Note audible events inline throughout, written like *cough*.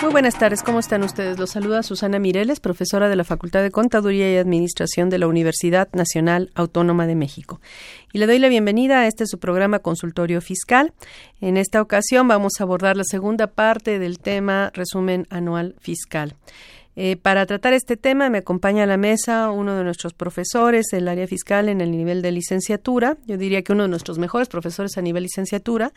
Muy buenas tardes, ¿cómo están ustedes? Los saluda Susana Mireles, profesora de la Facultad de Contaduría y Administración de la Universidad Nacional Autónoma de México. Y le doy la bienvenida a este su programa Consultorio Fiscal. En esta ocasión vamos a abordar la segunda parte del tema Resumen Anual Fiscal. Eh, para tratar este tema me acompaña a la mesa uno de nuestros profesores del área fiscal en el nivel de licenciatura, yo diría que uno de nuestros mejores profesores a nivel licenciatura,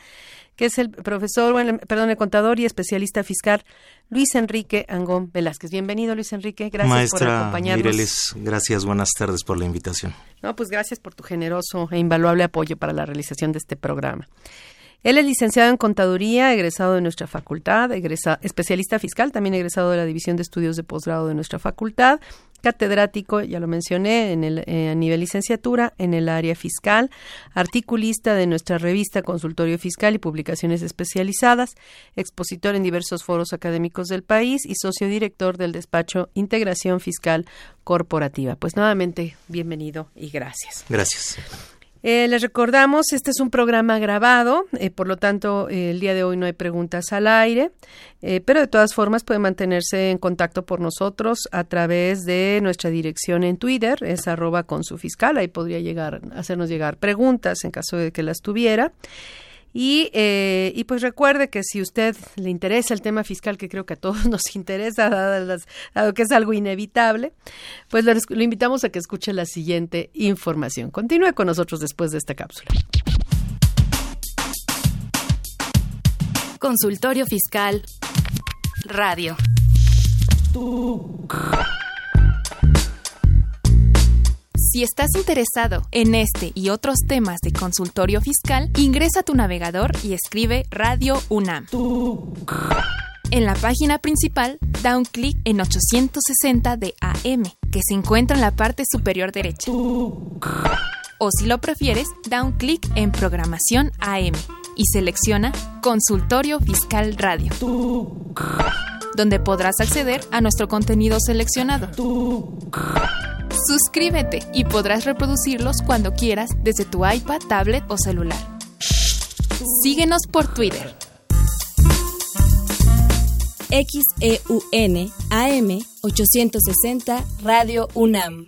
que es el profesor, bueno, perdón, el contador y especialista fiscal Luis Enrique Angón Velázquez. Bienvenido, Luis Enrique. Gracias por Maestra acompañarnos. Mireles, gracias, buenas tardes por la invitación. No, pues gracias por tu generoso e invaluable apoyo para la realización de este programa. Él es licenciado en contaduría, egresado de nuestra facultad, egresa- especialista fiscal, también egresado de la División de Estudios de Posgrado de nuestra facultad, catedrático, ya lo mencioné, en el, eh, a nivel licenciatura en el área fiscal, articulista de nuestra revista Consultorio Fiscal y Publicaciones Especializadas, expositor en diversos foros académicos del país y socio director del despacho Integración Fiscal Corporativa. Pues nuevamente, bienvenido y gracias. Gracias. Eh, les recordamos, este es un programa grabado, eh, por lo tanto, el día de hoy no hay preguntas al aire, eh, pero de todas formas puede mantenerse en contacto por nosotros a través de nuestra dirección en Twitter, es arroba con su fiscal, ahí podría llegar, hacernos llegar preguntas en caso de que las tuviera. Y, eh, y pues recuerde que si usted le interesa el tema fiscal, que creo que a todos *laughs* nos interesa, dado, las- dado que es algo inevitable, pues lo, lo invitamos a que escuche la siguiente información. Continúe con nosotros después de esta cápsula. Consultorio Fiscal. Radio. Si estás interesado en este y otros temas de consultorio fiscal, ingresa a tu navegador y escribe Radio UNAM. En la página principal, da un clic en 860 de AM, que se encuentra en la parte superior derecha. O si lo prefieres, da un clic en Programación AM y selecciona Consultorio Fiscal Radio, donde podrás acceder a nuestro contenido seleccionado. Suscríbete y podrás reproducirlos cuando quieras desde tu iPad, tablet o celular. Síguenos por Twitter. XEUN AM 860 Radio UNAM.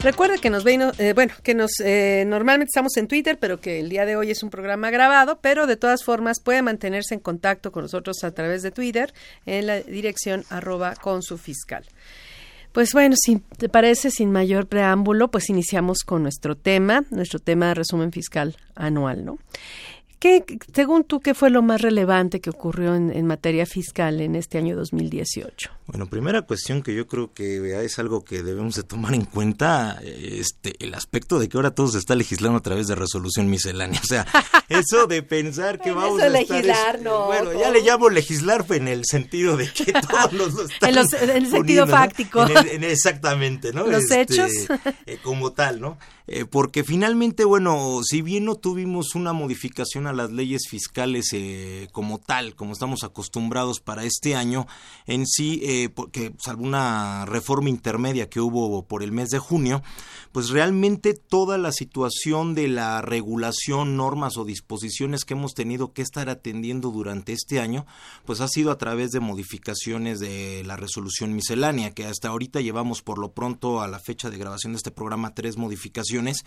Recuerde que nos eh, bueno, que nos eh, normalmente estamos en Twitter, pero que el día de hoy es un programa grabado, pero de todas formas puede mantenerse en contacto con nosotros a través de Twitter en la dirección arroba con su fiscal. Pues bueno, si te parece, sin mayor preámbulo, pues iniciamos con nuestro tema, nuestro tema de resumen fiscal anual, ¿no? ¿Qué, según tú, qué fue lo más relevante que ocurrió en, en materia fiscal en este año 2018? Bueno, primera cuestión que yo creo que es algo que debemos de tomar en cuenta, este, el aspecto de que ahora todo se está legislando a través de resolución miscelánea. O sea, *laughs* eso de pensar que vamos eso a estar... legislar, es- no, Bueno, ya le llamo legislar en el sentido de que todos los *laughs* lo están En los- en el sentido fáctico. En el- en- exactamente, ¿no? *laughs* Los hechos. eh, como tal, ¿no? Eh, porque finalmente, bueno, si bien no tuvimos una modificación a las leyes fiscales eh, como tal, como estamos acostumbrados para este año, en sí, eh, porque salvo una reforma intermedia que hubo por el mes de junio, pues realmente toda la situación de la regulación, normas o disposiciones que hemos tenido que estar atendiendo durante este año, pues ha sido a través de modificaciones de la resolución miscelánea, que hasta ahorita llevamos por lo pronto a la fecha de grabación de este programa tres modificaciones,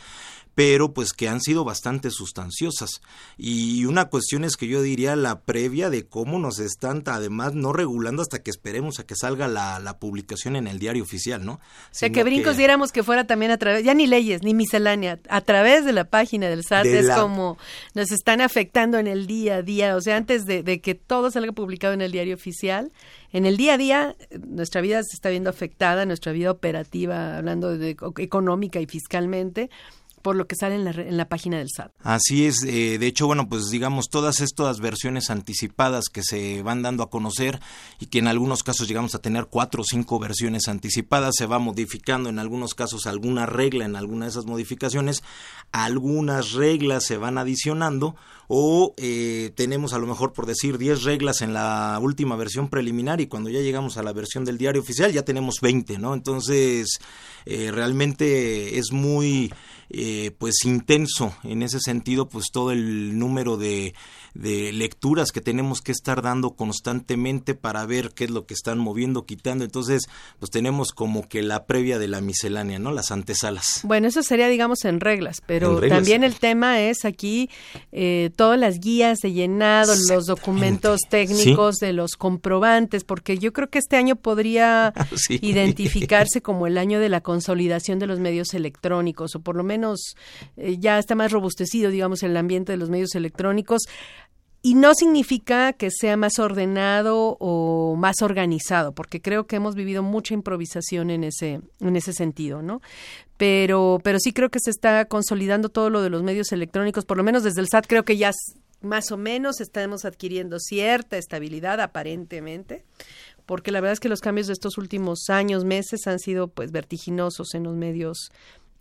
pero pues que han sido bastante sustanciosas. Y una cuestión es que yo diría la previa de cómo nos están además no regulando hasta que esperemos a que salga la, la publicación en el diario oficial, ¿no? O sea, que brincos diéramos que fuera también a través, ya ni leyes, ni miscelánea, a través de la página del SAT es como nos están afectando en el día a día, o sea, antes de, de que todo salga publicado en el diario oficial, en el día a día nuestra vida se está viendo afectada, nuestra vida operativa, hablando de económica y fiscalmente, por lo que sale en la, en la página del SAT. Así es, eh, de hecho, bueno, pues digamos, todas estas versiones anticipadas que se van dando a conocer y que en algunos casos llegamos a tener cuatro o cinco versiones anticipadas, se va modificando en algunos casos alguna regla en alguna de esas modificaciones, algunas reglas se van adicionando o eh, tenemos a lo mejor por decir 10 reglas en la última versión preliminar y cuando ya llegamos a la versión del diario oficial ya tenemos 20, ¿no? Entonces, eh, realmente es muy eh, pues intenso. En ese sentido pues todo el número de, de lecturas que tenemos que estar dando constantemente para ver qué es lo que están moviendo, quitando. Entonces, pues tenemos como que la previa de la miscelánea, ¿no? Las antesalas. Bueno, eso sería, digamos, en reglas, pero también el tema es aquí eh, todas las guías de llenado, los documentos técnicos de los comprobantes, porque yo creo que este año podría *laughs* identificarse como el año de la consolidación de los medios electrónicos, o por lo menos eh, ya está más robustecido, digamos, el ambiente de los medios electrónicos. Y no significa que sea más ordenado o más organizado, porque creo que hemos vivido mucha improvisación en ese, en ese sentido, ¿no? Pero, pero sí creo que se está consolidando todo lo de los medios electrónicos, por lo menos desde el SAT creo que ya más o menos estamos adquiriendo cierta estabilidad aparentemente porque la verdad es que los cambios de estos últimos años, meses han sido pues vertiginosos en los medios.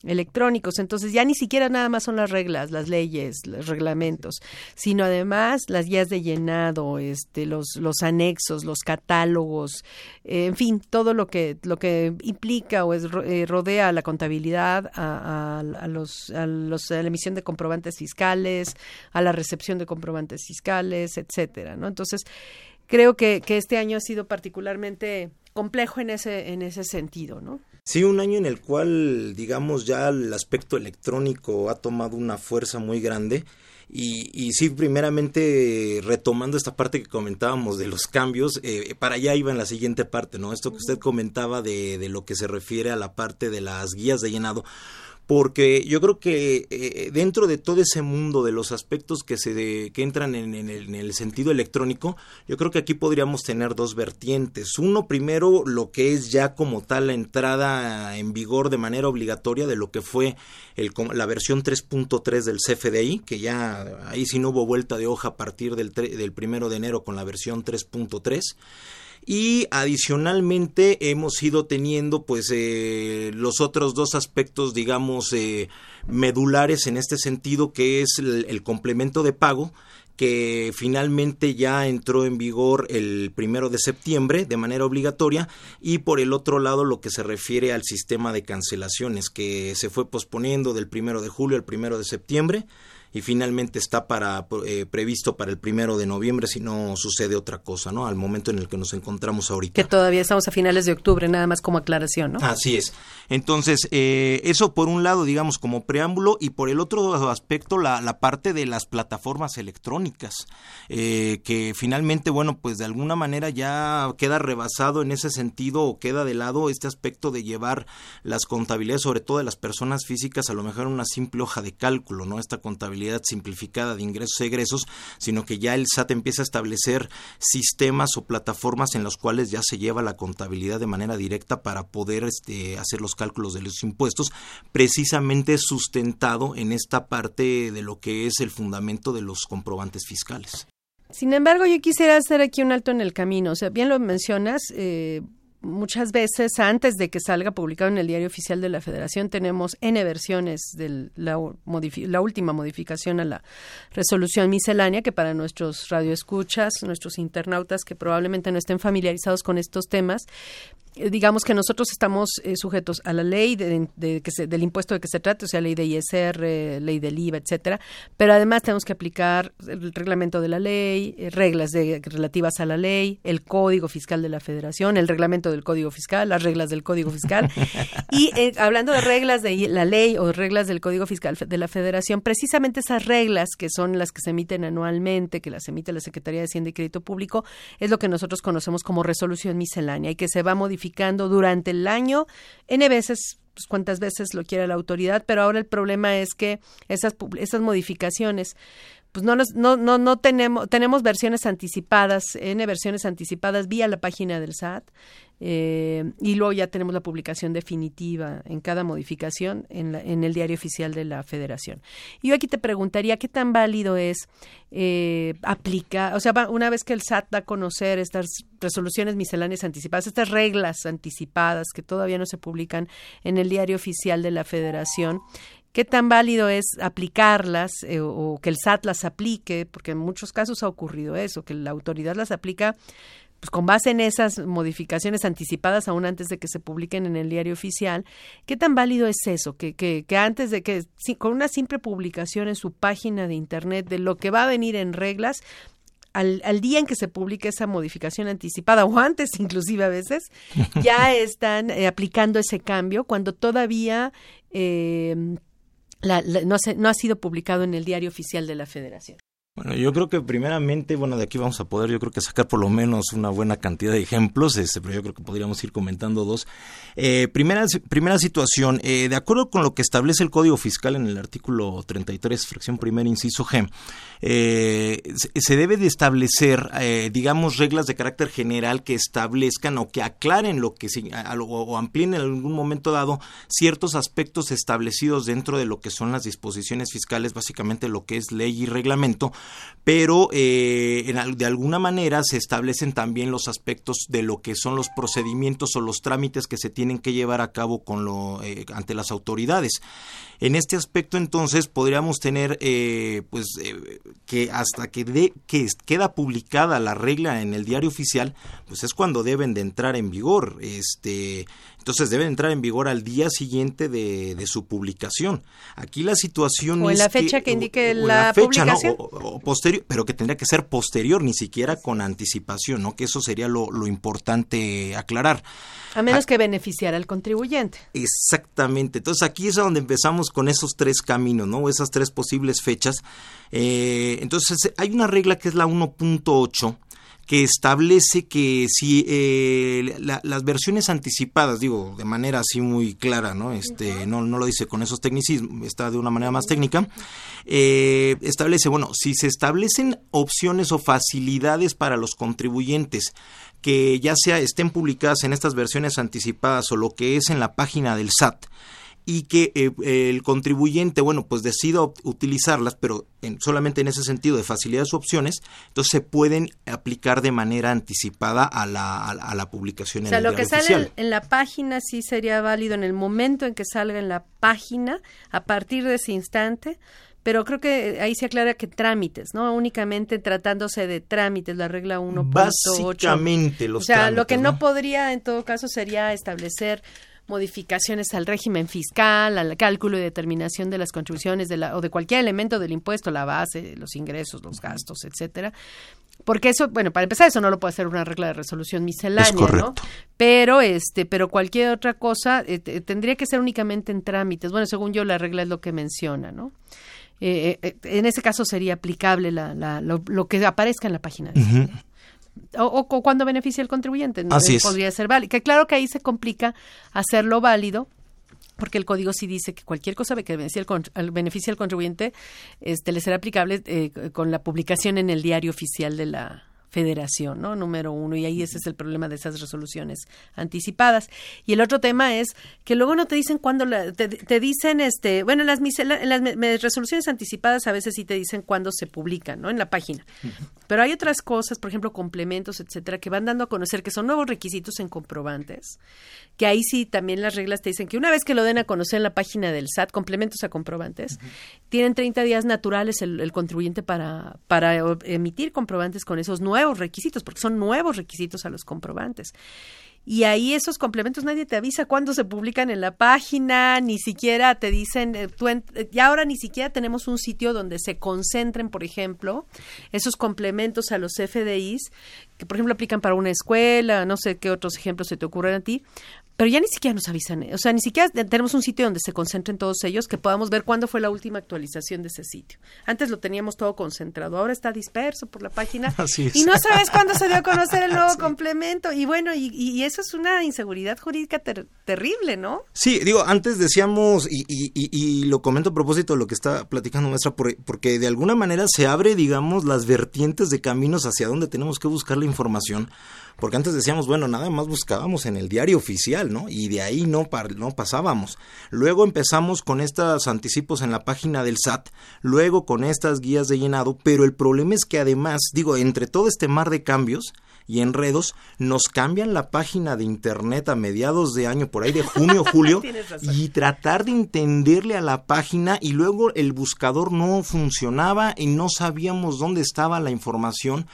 Entonces ya ni siquiera nada más son las reglas, las leyes, los reglamentos, sino además las guías de llenado, este, los, los anexos, los catálogos, eh, en fin, todo lo que, lo que implica o es, eh, rodea la contabilidad, a, a, los, a, los, a la emisión de comprobantes fiscales, a la recepción de comprobantes fiscales, etcétera, ¿no? Entonces, creo que, que este año ha sido particularmente complejo en ese, en ese sentido, ¿no? Sí, un año en el cual, digamos, ya el aspecto electrónico ha tomado una fuerza muy grande. Y, y sí, primeramente, retomando esta parte que comentábamos de los cambios, eh, para allá iba en la siguiente parte, ¿no? Esto que usted comentaba de, de lo que se refiere a la parte de las guías de llenado porque yo creo que eh, dentro de todo ese mundo de los aspectos que se que entran en, el, en, el, sentido electrónico, yo creo que aquí podríamos tener dos vertientes. Uno, primero, lo que es ya como tal la entrada en vigor de manera obligatoria de lo que fue la versión 3.3 del CFDI, que ya ahí sí no hubo vuelta de hoja a partir del, del primero de enero con la versión 3.3 y adicionalmente hemos ido teniendo pues eh, los otros dos aspectos digamos eh, medulares en este sentido que es el, el, complemento de pago que finalmente ya entró en vigor el primero de septiembre de manera obligatoria. Y por el otro lado lo que se refiere al sistema de cancelaciones que se fue posponiendo del primero de julio al primero de septiembre y finalmente está para eh, previsto para el primero de noviembre si no sucede otra cosa, ¿no? Al momento en el que nos encontramos ahorita. Que todavía estamos a finales de octubre, nada más como aclaración, ¿no? Así es. Entonces, eh, eso por un lado, digamos, como preámbulo, y por el otro aspecto, la, la parte de las plataformas electrónicas, eh, que finalmente, bueno, pues de alguna manera ya queda rebasado en ese sentido o queda de lado este aspecto de llevar las contabilidades, sobre todo de las personas físicas, a lo mejor una simple hoja de cálculo, ¿no? Esta contabilidad simplificada de ingresos y egresos, sino que ya el SAT empieza a establecer sistemas o plataformas en los cuales ya se lleva la contabilidad de manera directa para poder este, hacer los cálculos de los impuestos, precisamente sustentado en esta parte de lo que es el fundamento de los comprobantes fiscales. Sin embargo, yo quisiera hacer aquí un alto en el camino. O sea, bien lo mencionas, eh, muchas veces antes de que salga publicado en el Diario Oficial de la Federación tenemos N versiones de la, última modificación a la resolución miscelánea que para nuestros radioescuchas, nuestros internautas que probablemente no estén familiarizados con estos temas, eh, digamos que nosotros estamos eh, sujetos a la ley de, que del impuesto de que se trate, o sea, ley de ISR, ley del IVA, etcétera, pero además tenemos que aplicar el reglamento de la ley, eh, reglas de, relativas a la ley, el código fiscal de la Federación, el reglamento del código fiscal, las reglas del código fiscal. *laughs* y hablando de reglas de la ley o reglas del código fiscal de la Federación, precisamente esas reglas que son las que se emiten anualmente, que las emite la Secretaría de Hacienda y Crédito Público, es lo que nosotros conocemos como resolución miscelánea y que se va modificando durante el año N veces pues, cuantas veces lo quiera la autoridad, pero ahora el problema es que esas, esas modificaciones pues no, no, no, no tenemos, tenemos versiones anticipadas, N versiones anticipadas vía la página del SAT, eh, y luego ya tenemos la publicación definitiva en cada modificación en, en, el diario oficial de la Federación. Y yo aquí te preguntaría qué tan válido es eh, aplicar, o sea, una vez que el SAT da a conocer estas resoluciones misceláneas anticipadas, estas reglas anticipadas que todavía no se publican en el diario oficial de la Federación, ¿Qué tan válido es aplicarlas eh, o que el SAT las aplique? Porque en muchos casos ha ocurrido eso, que la autoridad las aplica pues con base en esas modificaciones anticipadas aún antes de que se publiquen en el diario oficial, ¿qué tan válido es eso? Que, que, que antes de que, con una simple publicación en su página de Internet de lo que va a venir en reglas, al, al, día en que se publique esa modificación anticipada o antes inclusive a veces, *laughs* ya están eh, aplicando ese cambio cuando todavía eh, no, no ha sido publicado en el diario oficial de la Federación. Bueno, yo creo que primeramente, bueno, de aquí vamos a poder, yo creo que sacar por lo menos una buena cantidad de ejemplos, este, pero yo creo que podríamos ir comentando dos. Eh, primera, primera situación, eh, de acuerdo con lo que establece el Código Fiscal en el artículo 33, fracción primera, inciso G, eh, se debe de establecer, eh, digamos, reglas de carácter general que establezcan o que aclaren lo que o amplíen en algún momento dado ciertos aspectos establecidos dentro de lo que son las disposiciones fiscales, básicamente lo que es ley y reglamento, pero eh, de alguna manera se establecen también los aspectos de lo que son los procedimientos o los trámites que se tienen que llevar a cabo con lo, eh, ante las autoridades. En este aspecto, entonces, podríamos tener, eh, pues, eh, que hasta que, de, que queda publicada la regla en el diario oficial, pues es cuando deben de entrar en vigor. Este, entonces deben entrar en vigor al día siguiente de, su publicación. Aquí la situación o en la fecha que, indique la, fecha, publicación. o, posterior, pero que tendría que ser posterior, ni siquiera con anticipación, ¿no? Que eso sería lo, lo importante aclarar. A menos que beneficiara al contribuyente. Exactamente. Entonces aquí es donde empezamos con esos tres caminos, ¿no? Esas tres posibles fechas. Eh, entonces hay una regla que es la 1.8 que establece que si eh, las versiones anticipadas, digo, de manera así muy clara, ¿no? Este, no, no lo dice con esos tecnicismos, está de una manera más técnica, eh, establece, bueno, si se establecen opciones o facilidades para los contribuyentes que ya sea estén publicadas en estas versiones anticipadas o lo que es en la página del SAT y que eh, el contribuyente, bueno, pues decida utilizarlas, pero solamente en ese sentido de facilidades u opciones, entonces se pueden aplicar de manera anticipada a la, a, la publicación. O sea, lo que sale en la página sí sería válido en el momento en que salga en la página, a partir de ese instante, pero creo que ahí se aclara que trámites, ¿no? Únicamente tratándose de trámites, la regla 1.8. Básicamente los O sea, lo que ¿no? podría en todo caso sería establecer modificaciones al régimen fiscal, al cálculo y determinación de las contribuciones de la, o de cualquier elemento del impuesto, la base, los ingresos, los gastos, etcétera. Porque eso, bueno, para empezar, eso no lo puede hacer una regla de resolución miscelánea, ¿no? Pero, este, pero cualquier otra cosa eh, tendría que ser únicamente en trámites. Bueno, según yo, la regla es lo que menciona, ¿no? Eh, eh, en ese caso sería aplicable la, lo, que aparezca en la página. O, o, cuando beneficia el contribuyente. Así Podría ser válido. Que claro que ahí se complica hacerlo válido porque el código sí dice que cualquier cosa que beneficie al, beneficie al contribuyente este, le será aplicable eh, con la publicación en el diario oficial de la federación, ¿no? Número uno, y ahí ese es el problema de esas resoluciones anticipadas. Y el otro tema es que luego no te dicen cuándo, te, dicen, este, bueno, en las, en las resoluciones anticipadas a veces sí te dicen cuándo se publican, ¿no? En la página. Pero hay otras cosas, por ejemplo, complementos, etcétera, que van dando a conocer que son nuevos requisitos en comprobantes, que ahí sí también las reglas te dicen que una vez que lo den a conocer en la página del SAT, complementos a comprobantes, tienen 30 días naturales el, el contribuyente para, para emitir comprobantes con esos nuevos nuevos requisitos, porque son nuevos requisitos a los comprobantes. Y ahí esos complementos nadie te avisa cuándo se publican en la página, ni siquiera te dicen, eh, y ahora ni siquiera tenemos un sitio donde se concentren, por ejemplo, esos complementos a los FDIs, que por ejemplo aplican para una escuela, no sé qué otros ejemplos se te ocurren a ti, pero ya ni siquiera nos avisan, o sea, ni siquiera tenemos un sitio donde se concentren todos ellos, que podamos ver cuándo fue la última actualización de ese sitio. Antes lo teníamos todo concentrado, ahora está disperso por la página *laughs* y no sabes cuándo se dio a conocer el *laughs* nuevo complemento. Y bueno, y, eso es una inseguridad jurídica terrible, ¿no? Sí, digo, antes decíamos, y, y, lo comento a propósito de lo que está platicando maestra, porque de alguna manera se abre, digamos, las vertientes de caminos hacia donde tenemos que buscar la información porque antes decíamos, bueno, nada más buscábamos en el diario oficial, ¿no? Y de ahí no, no pasábamos. Luego empezamos con estos anticipos en la página del SAT, luego con estas guías de llenado, pero el problema es que además, digo, entre todo este mar de cambios, y enredos, nos cambian la página de internet a mediados de año, por ahí de junio, *laughs* julio, y tratar de entenderle a la página y luego el buscador no funcionaba y no sabíamos dónde estaba la información.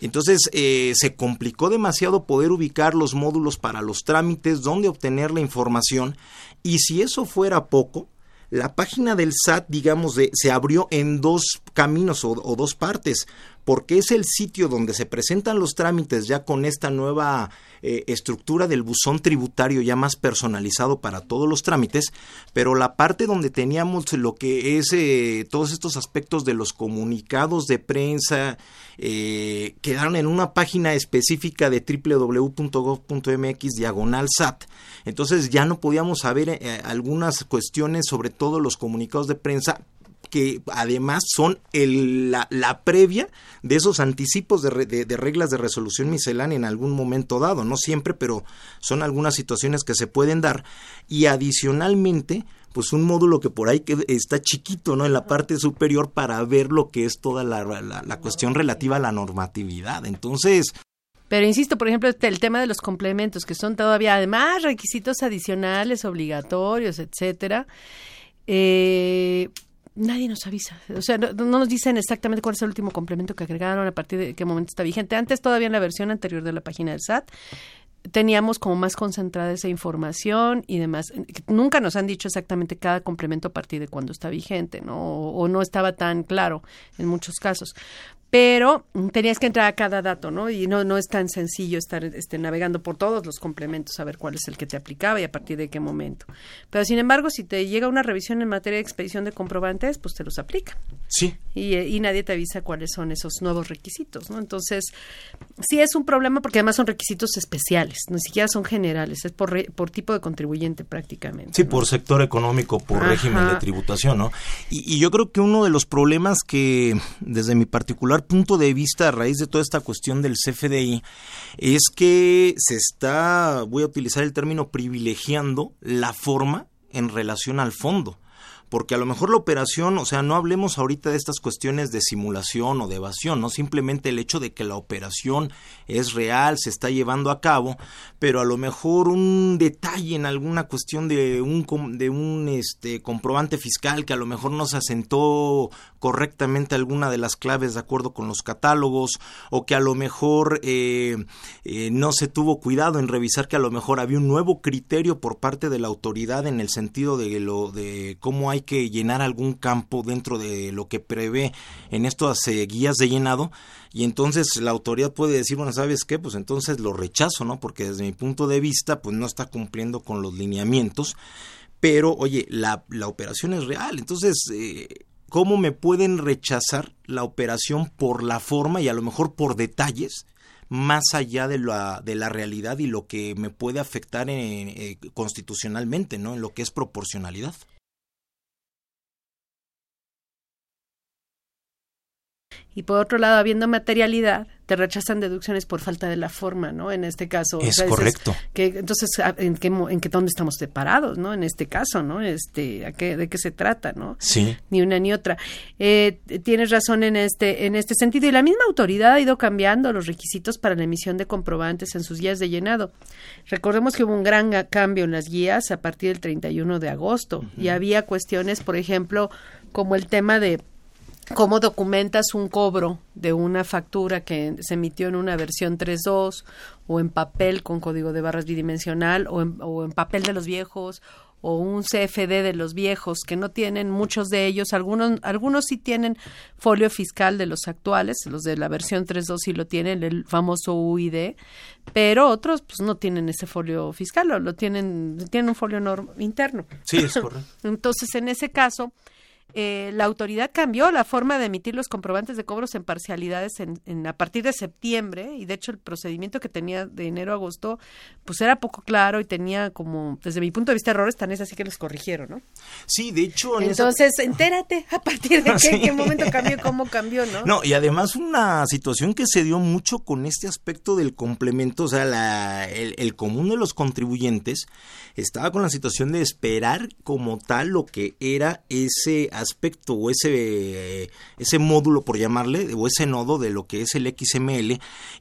Entonces eh, se complicó demasiado poder ubicar los módulos para los trámites, dónde obtener la información. Y si eso fuera poco, la página del SAT, digamos, de, se abrió en dos caminos o, o, dos partes porque es el sitio donde se presentan los trámites ya con esta nueva eh, estructura del buzón tributario ya más personalizado para todos los trámites, pero la parte donde teníamos lo que es eh, todos estos aspectos de los comunicados de prensa eh, quedaron en una página específica de www.gov.mx diagonal SAT. Entonces ya no podíamos saber algunas cuestiones sobre todo los comunicados de prensa que además son el, la, la, previa de esos anticipos de, de, reglas de resolución miscelánea en algún momento dado, no siempre, pero son algunas situaciones que se pueden dar y adicionalmente pues un módulo que por ahí que está chiquito, ¿no? En la parte superior para ver lo que es toda la, la, la cuestión relativa a la normatividad. Entonces, pero insisto, por ejemplo, el tema de los complementos, que son todavía además requisitos adicionales, obligatorios, etcétera. Eh, nadie nos avisa. O sea, no, nos dicen exactamente cuál es el último complemento que agregaron, a partir de qué momento está vigente. Antes, todavía en la versión anterior de la página del SAT, teníamos como más concentrada esa información y demás. Nunca nos han dicho exactamente cada complemento a partir de cuándo está vigente, ¿no? o no estaba tan claro en muchos casos pero tenías que entrar a cada dato, ¿no? Y no, no es tan sencillo estar este, navegando por todos los complementos a ver cuál es el que te aplicaba y a partir de qué momento. Pero sin embargo, si te llega una revisión en materia de expedición de comprobantes, pues te los aplica. Sí. Y, y nadie te avisa cuáles son esos nuevos requisitos, ¿no? Entonces, sí es un problema porque además son requisitos especiales, ni siquiera son generales, es por, por tipo de contribuyente prácticamente. Sí, por sector económico, por régimen de tributación, ¿no? Y, y yo creo que uno de los problemas que desde mi particular punto de vista a raíz de toda esta cuestión del CFDI es que se está, voy a utilizar el término, privilegiando la forma en relación al fondo porque a lo mejor la operación, o sea, no hablemos ahorita de estas cuestiones de simulación o de evasión, no simplemente el hecho de que la operación es real, se está llevando a cabo, pero a lo mejor un detalle en alguna cuestión de un de un este comprobante fiscal que a lo mejor no se asentó correctamente alguna de las claves de acuerdo con los catálogos o que a lo mejor eh, eh, no se tuvo cuidado en revisar que a lo mejor había un nuevo criterio por parte de la autoridad en el sentido de lo de cómo hay hay que llenar algún campo dentro de lo que prevé en estas eh, guías de llenado y entonces la autoridad puede decir, bueno, ¿sabes qué? Pues entonces lo rechazo, ¿no? Porque desde mi punto de vista, pues no está cumpliendo con los lineamientos, pero oye, la, la operación es real, entonces... Eh, ¿Cómo me pueden rechazar la operación por la forma y a lo mejor por detalles más allá de la, de la realidad y lo que me puede afectar eh, constitucionalmente, ¿no? En lo que es proporcionalidad. Y por otro lado, habiendo materialidad, te rechazan deducciones por falta de la forma, ¿no? En este caso. Es correcto. Que, entonces, ¿en qué, en qué dónde estamos separados, ¿no? En este caso, ¿no? Este, ¿a qué, ¿De qué se trata, no? Sí. Ni una ni otra. Eh, tienes razón en este, en este sentido. Y la misma autoridad ha ido cambiando los requisitos para la emisión de comprobantes en sus guías de llenado. Recordemos que hubo un gran cambio en las guías a partir del 31 de agosto. Y había cuestiones, por ejemplo, como el tema de cómo documentas un cobro de una factura que se emitió en una versión 3.2 o en papel con código de barras bidimensional o en, o en papel de los viejos o un CFD de los viejos que no tienen muchos de ellos. Algunos algunos sí tienen folio fiscal de los actuales los de la versión 3.2 sí lo tienen el famoso UID pero otros pues no tienen ese folio fiscal o lo tienen tienen un folio interno. Sí es *laughs* correcto. Entonces en ese caso eh, la autoridad cambió la forma de emitir los comprobantes de cobros en parcialidades en, a partir de septiembre y de hecho el procedimiento que tenía de enero a agosto pues era poco claro y tenía como desde mi punto de vista errores tan es así que los corrigieron, ¿no? Sí, de hecho entonces entérate *laughs* a partir de *laughs* qué, momento cambió, cómo cambió, ¿no? No y además una situación que se dio mucho con este aspecto del complemento, o sea, la, el, el común de los contribuyentes estaba con la situación de esperar como tal lo que era ese aspecto o ese, ese módulo, por llamarle, o ese nodo de lo que es el XML.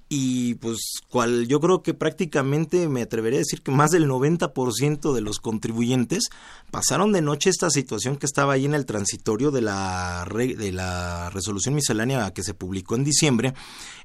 Y pues cual yo creo que prácticamente me atrevería a decir que más del 90% de los contribuyentes pasaron de noche esta situación que estaba ahí en el transitorio de la, de la resolución miscelánea que se publicó en diciembre,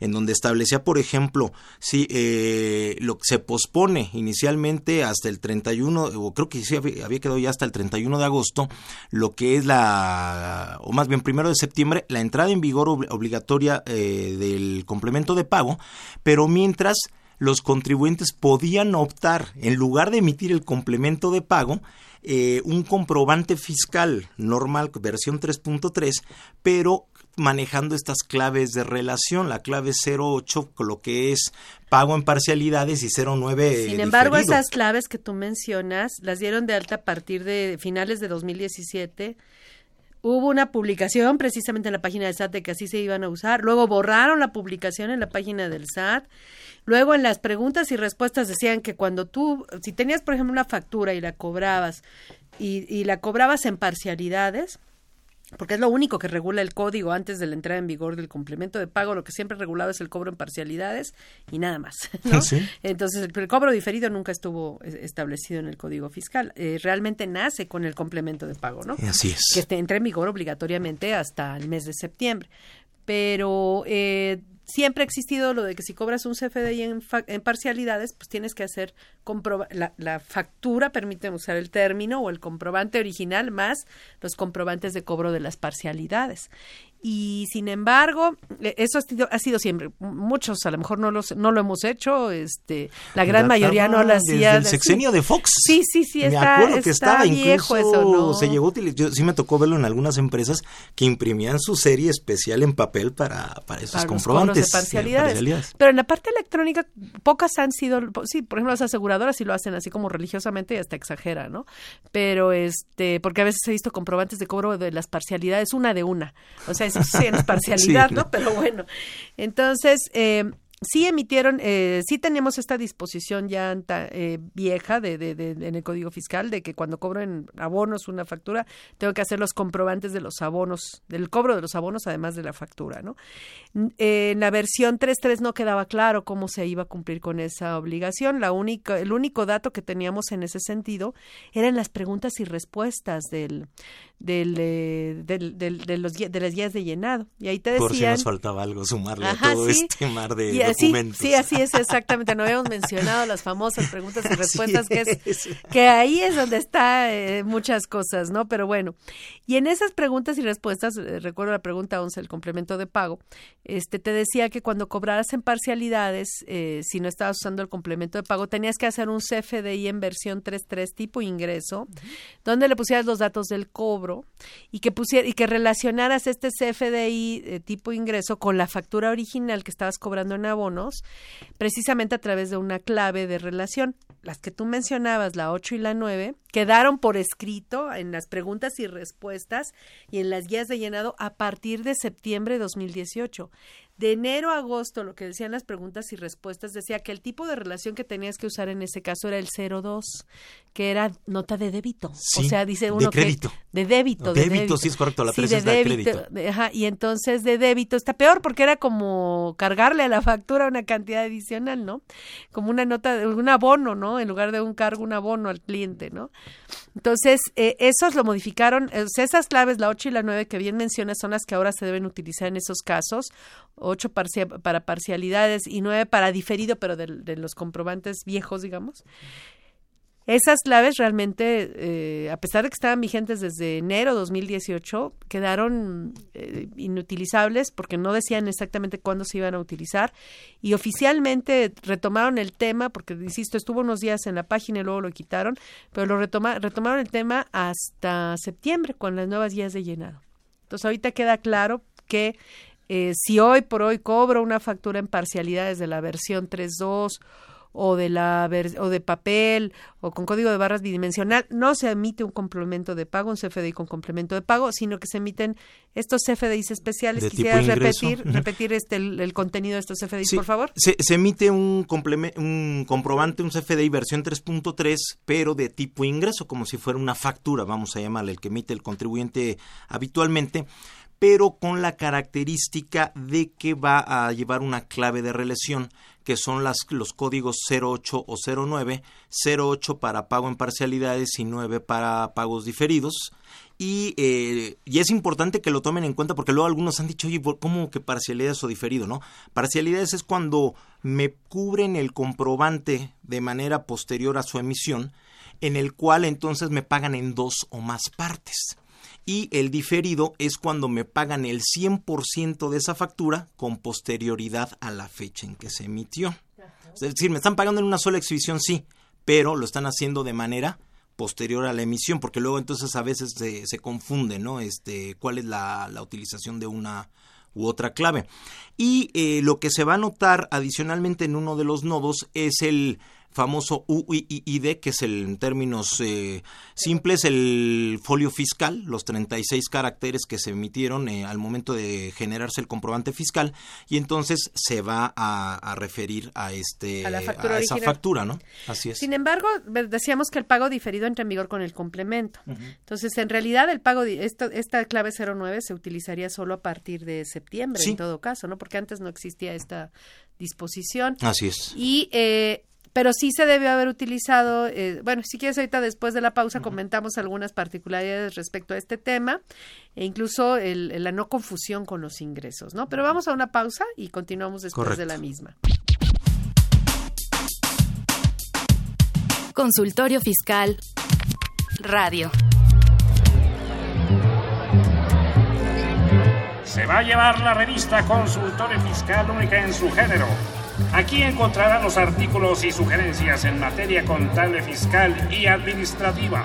en donde establecía, por ejemplo, si eh, lo que se pospone inicialmente hasta el 31, o creo que sí había, había quedado ya hasta el 31 de agosto, lo que es la o más bien primero de septiembre, la entrada en vigor obligatoria eh, del complemento de pago, pero mientras los contribuyentes podían optar, en lugar de emitir el complemento de pago, eh, un comprobante fiscal normal, versión 3.3, pero manejando estas claves de relación, la clave 08 con lo que es pago en parcialidades y 09 Sin embargo, esas claves que tú mencionas las dieron de alta a partir de finales de 2017 hubo una publicación precisamente en la página del SAT de que así se iban a usar, luego borraron la publicación en la página del SAT, luego en las preguntas y respuestas decían que cuando tú, si tenías por ejemplo una factura y la cobrabas y, y la cobrabas en parcialidades, porque es lo único que regula el código antes de la entrada en vigor del complemento de pago, lo que siempre regulado es el cobro en parcialidades y nada más. *laughs* ¿no? Entonces, el, cobro diferido nunca estuvo eh, establecido en el código fiscal. Eh, realmente nace con el complemento de pago, ¿no? Así es. Que esté, entra en vigor obligatoriamente hasta el mes de septiembre. Pero eh, siempre ha existido lo de que si cobras un CFDI en, en parcialidades, pues tienes que hacer la, la, factura, permite usar el término, o el comprobante original más los comprobantes de cobro de las parcialidades y sin embargo e, eso ha sido, ha sido siempre. Muchos a lo mejor no los no lo hemos hecho este la gran mayoría no lo hacía el sexenio de Fox. Sí sí sí está, me acuerdo que estaba viejo eso ¿no? se llegó yo sí me tocó verlo en algunas empresas que imprimían su serie especial en papel para para esos comprobantes de parcialidades. pero en la parte electrónica pocas han sido sí por ejemplo las aseguradoras sí lo hacen así como religiosamente y hasta exagera no pero este porque a veces he visto comprobantes de cobro de las parcialidades una de una. O sea sí, en *laughs* parcialidad, ¿no? Pero bueno, entonces, eh, sí emitieron, eh, sí teníamos esta disposición ya eh, vieja de, de, de, en el Código Fiscal de que cuando cobro en abonos una factura, tengo que hacer los comprobantes de los abonos, del cobro de los abonos, además de la factura, ¿no? En la versión 3.3 no quedaba claro cómo se iba a cumplir con esa obligación. La única, el único dato que teníamos en ese sentido eran las preguntas y respuestas del, del, eh, del, de, los, de las guías de llenado. Y ahí te decían... Por si nos faltaba algo sumarle a todo este mar de documentos. Sí, así es, exactamente. No habíamos mencionado las famosas preguntas y *laughs* respuestas, que, es, que ahí es donde está eh, muchas cosas, ¿no? Pero bueno, y en esas preguntas y respuestas, eh, recuerdo la pregunta 11, el complemento de pago, este te decía que cuando cobraras en parcialidades, si no estabas usando el complemento de pago, tenías que hacer un CFDI en versión 3.3 tipo ingreso, donde le pusieras los datos del cobro y que pusiera, y que relacionaras este CFDI eh, tipo ingreso con la factura original que estabas cobrando en precisamente a través de una clave de relación. las que tú mencionabas, la 8 y la 9, quedaron por escrito en las preguntas y respuestas y en las guías de llenado a partir de septiembre de 2018 de enero a agosto, lo que decían las preguntas y respuestas, decía que el tipo de relación que tenías que usar en ese caso era el 02, que era nota de débito. o sea, dice uno de crédito. de débito. de débito, sí es correcto, la sí, de débito, Ajá, y entonces de débito está peor porque era como cargarle a la factura una cantidad adicional, ¿no? Como una nota, un abono, ¿no? En lugar de un cargo, un abono al cliente, ¿no? Entonces, eh, esos lo modificaron, esas claves, la 8 y la 9 que bien mencionas, son las que ahora se deben utilizar en esos casos, 8 para parcialidades y 9 para diferido, pero de, los comprobantes viejos, digamos. Esas claves realmente, eh, a pesar de que estaban vigentes desde enero de 2018, quedaron eh, inutilizables porque no decían exactamente cuándo se iban a utilizar y oficialmente retomaron el tema, porque insisto, estuvo unos días en la página y luego lo quitaron, pero lo retoma, retomaron el tema hasta septiembre con las nuevas guías de llenado. Entonces ahorita queda claro que eh, si hoy por hoy cobro una factura en parcialidades de la versión 3.2 o de la o de papel o con código de barras bidimensional, no se emite un complemento de pago, un CFDI con complemento de pago, sino que se emiten estos CFDIs especiales. Quisieras repetir, repetir este el, contenido de estos CFDIs, por favor. Se, emite un, un comprobante, un CFDI versión 3.3, pero de tipo ingreso, como si fuera una factura, vamos a llamarle, el que emite el contribuyente habitualmente pero con la característica de que va a llevar una clave de relación que son los códigos 08 o 09, 08 para pago en parcialidades y 9 para pagos diferidos. Y, eh, y, es importante que lo tomen en cuenta porque luego algunos han dicho, oye, ¿cómo que parcialidades o diferido? ¿no? Parcialidades es cuando me cubren el comprobante de manera posterior a su emisión, en el cual entonces me pagan en dos o más partes y el diferido es cuando me pagan el 100% de esa factura con posterioridad a la fecha en que se emitió. Es decir, me están pagando en una sola exhibición, sí, pero lo están haciendo de manera posterior a la emisión, porque luego entonces a veces se, se confunde, ¿no? Este, cuál es la, la utilización de una u otra clave. Y eh, lo que se va a notar adicionalmente en uno de los nodos es el famoso UIID, que es el, en términos eh, simples el folio fiscal, los 36 caracteres que se emitieron eh, al momento de generarse el comprobante fiscal, y entonces se va a, referir a este a, esa factura, ¿no? Así es. Sin embargo, decíamos que el pago diferido entra en vigor con el complemento. Entonces, en realidad, el pago, esta, esta clave 09 se utilizaría solo a partir de septiembre, en todo caso, ¿no? Porque antes no existía esta disposición. Así es. Y eh, pero sí se debió haber utilizado, eh, bueno, si quieres ahorita después de la pausa comentamos algunas particularidades respecto a este tema e incluso el, la no confusión con los ingresos, ¿no? Pero vamos a una pausa y continuamos después de la misma. Consultorio Fiscal Radio. Se va a llevar la revista Consultorio Fiscal única en su género Aquí encontrará los artículos y sugerencias en materia contable, fiscal y administrativa.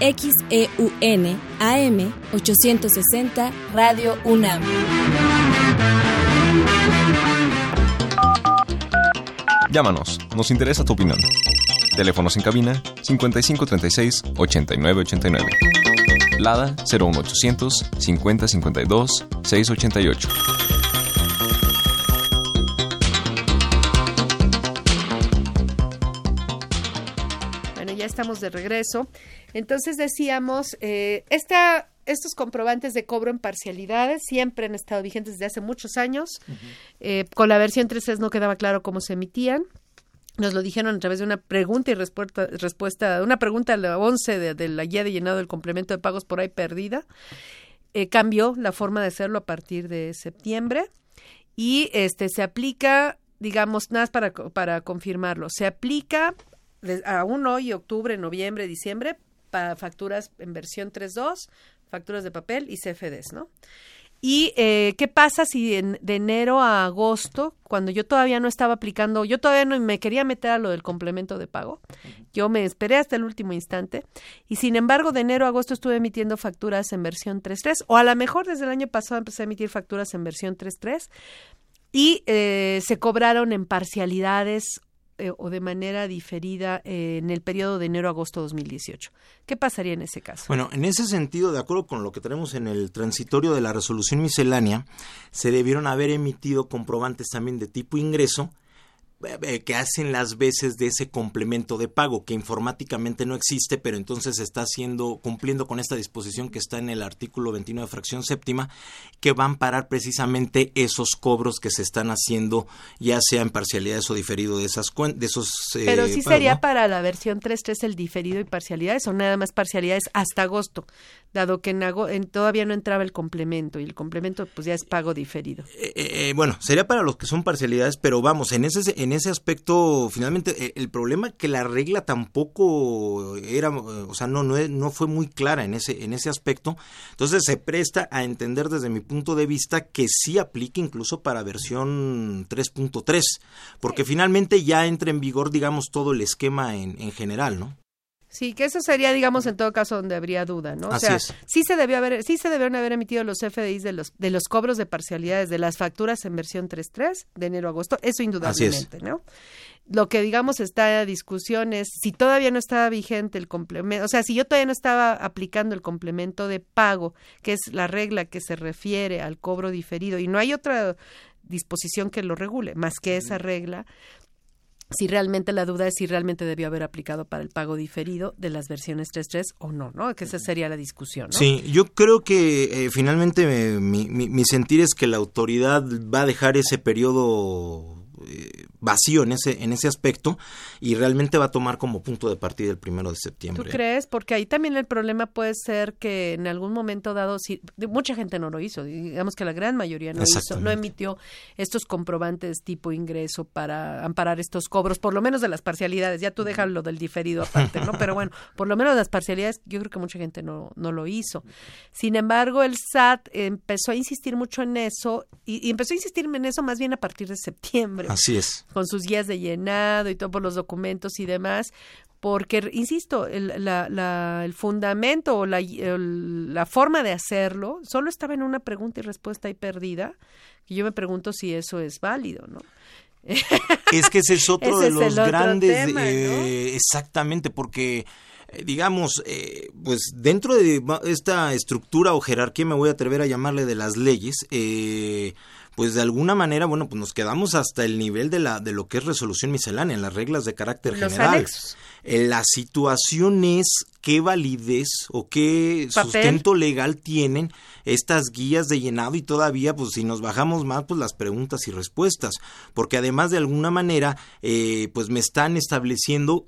XEUN AM 860 Radio UNAM. Llámanos, nos interesa tu opinión. Teléfonos en cabina 5536 8989. Lada 01800 5052 688. Estamos de regreso. Entonces decíamos, eh, esta, estos comprobantes de cobro en parcialidades siempre han estado vigentes desde hace muchos años. Eh, con la versión 3.3 no quedaba claro cómo se emitían. Nos lo dijeron a través de una pregunta y respuesta, respuesta una pregunta a la 11 de, de la guía de llenado del complemento de pagos por ahí perdida. Eh, cambió la forma de hacerlo a partir de septiembre y este se aplica, digamos, nada más para, para confirmarlo, se aplica aún hoy, octubre, noviembre, diciembre, para facturas en versión 3.2, facturas de papel y CFDs, ¿no? ¿Y eh, qué pasa si de enero a agosto, cuando yo todavía no estaba aplicando, yo todavía no me quería meter a lo del complemento de pago, yo me esperé hasta el último instante y sin embargo de enero a agosto estuve emitiendo facturas en versión 3.3 o a lo mejor desde el año pasado empecé a emitir facturas en versión 3.3 y eh, se cobraron en parcialidades eh, o de manera diferida eh, en el periodo de enero a agosto 2018. ¿Qué pasaría en ese caso? Bueno, en ese sentido, de acuerdo con lo que tenemos en el transitorio de la resolución miscelánea, se debieron haber emitido comprobantes también de tipo ingreso que hacen las veces de ese complemento de pago que informáticamente no existe, pero entonces está haciendo cumpliendo con esta disposición que está en el artículo 29 fracción séptima que van a parar precisamente esos cobros que se están haciendo ya sea en parcialidades o diferido de esas de esos eh, Pero sí pagos, sería ¿no? para la versión 3.3 el diferido y parcialidades o nada más parcialidades hasta agosto, dado que en, en- todavía no entraba el complemento y el complemento pues ya es pago diferido. Eh, eh, bueno, sería para los que son parcialidades, pero vamos, en ese en ese aspecto, finalmente, eh, el problema que la regla tampoco era, eh, o sea, no, no, no fue muy clara en ese, en ese aspecto, entonces se presta a entender desde mi punto de vista que sí aplica incluso para versión 3.3, porque finalmente ya entra en vigor, digamos, todo el esquema en, en general, ¿no? Sí, que eso sería, digamos, en todo caso donde habría duda, ¿no? O Así sea, es. sí se debió haber, sí se debieron haber emitido los FDIs de los de los cobros de parcialidades de las facturas en versión 3.3 de enero a agosto, eso indudablemente, ¿no? Lo que digamos está en discusión es si todavía no estaba vigente el complemento, o sea, si yo todavía no estaba aplicando el complemento de pago, que es la regla que se refiere al cobro diferido y no hay otra disposición que lo regule más que esa regla, si realmente la duda es si realmente debió haber aplicado para el pago diferido de las versiones 3.3 o no, ¿no? Que esa sería la discusión, ¿no? Sí, yo creo que eh, finalmente mi, mi- mi sentir es que la autoridad va a dejar ese periodo eh, vacío en ese, en ese aspecto y realmente va a tomar como punto de partida el primero de ¿Tú septiembre. crees? Porque ahí también el problema puede ser que en algún momento dado, si, de- mucha gente no lo hizo, digamos que la gran mayoría no hizo, no emitió estos comprobantes tipo ingreso para amparar estos cobros, por lo menos de las parcialidades, ya tú dejas lo del diferido aparte, ¿no? Pero bueno, *laughs* por lo menos las parcialidades, yo creo que mucha gente no, no lo hizo. Sin embargo, el SAT empezó a insistir mucho en eso y, y empezó a insistir en eso más bien a partir de septiembre Así es. con sus guías de llenado y todos los documentos y demás, porque, insisto, el, la, la- el fundamento o la, el- la forma de hacerlo solo estaba en una pregunta y respuesta ahí perdida, que yo me pregunto si eso es válido, ¿no? Es que ese es *laughs* otro Ese de los grandes, tema, eh, exactamente, porque eh, digamos, eh, pues dentro de esta estructura o jerarquía, me voy a atrever a llamarle de las leyes, eh, pues de alguna manera, bueno, pues nos quedamos hasta el nivel de la de lo que es resolución miscelánea, en las reglas de carácter Los general. anexos. La situación es qué validez o qué Papel. sustento legal tienen estas guías de llenado y todavía, pues si nos bajamos más, pues las preguntas y respuestas, porque además de alguna manera, eh, pues me están estableciendo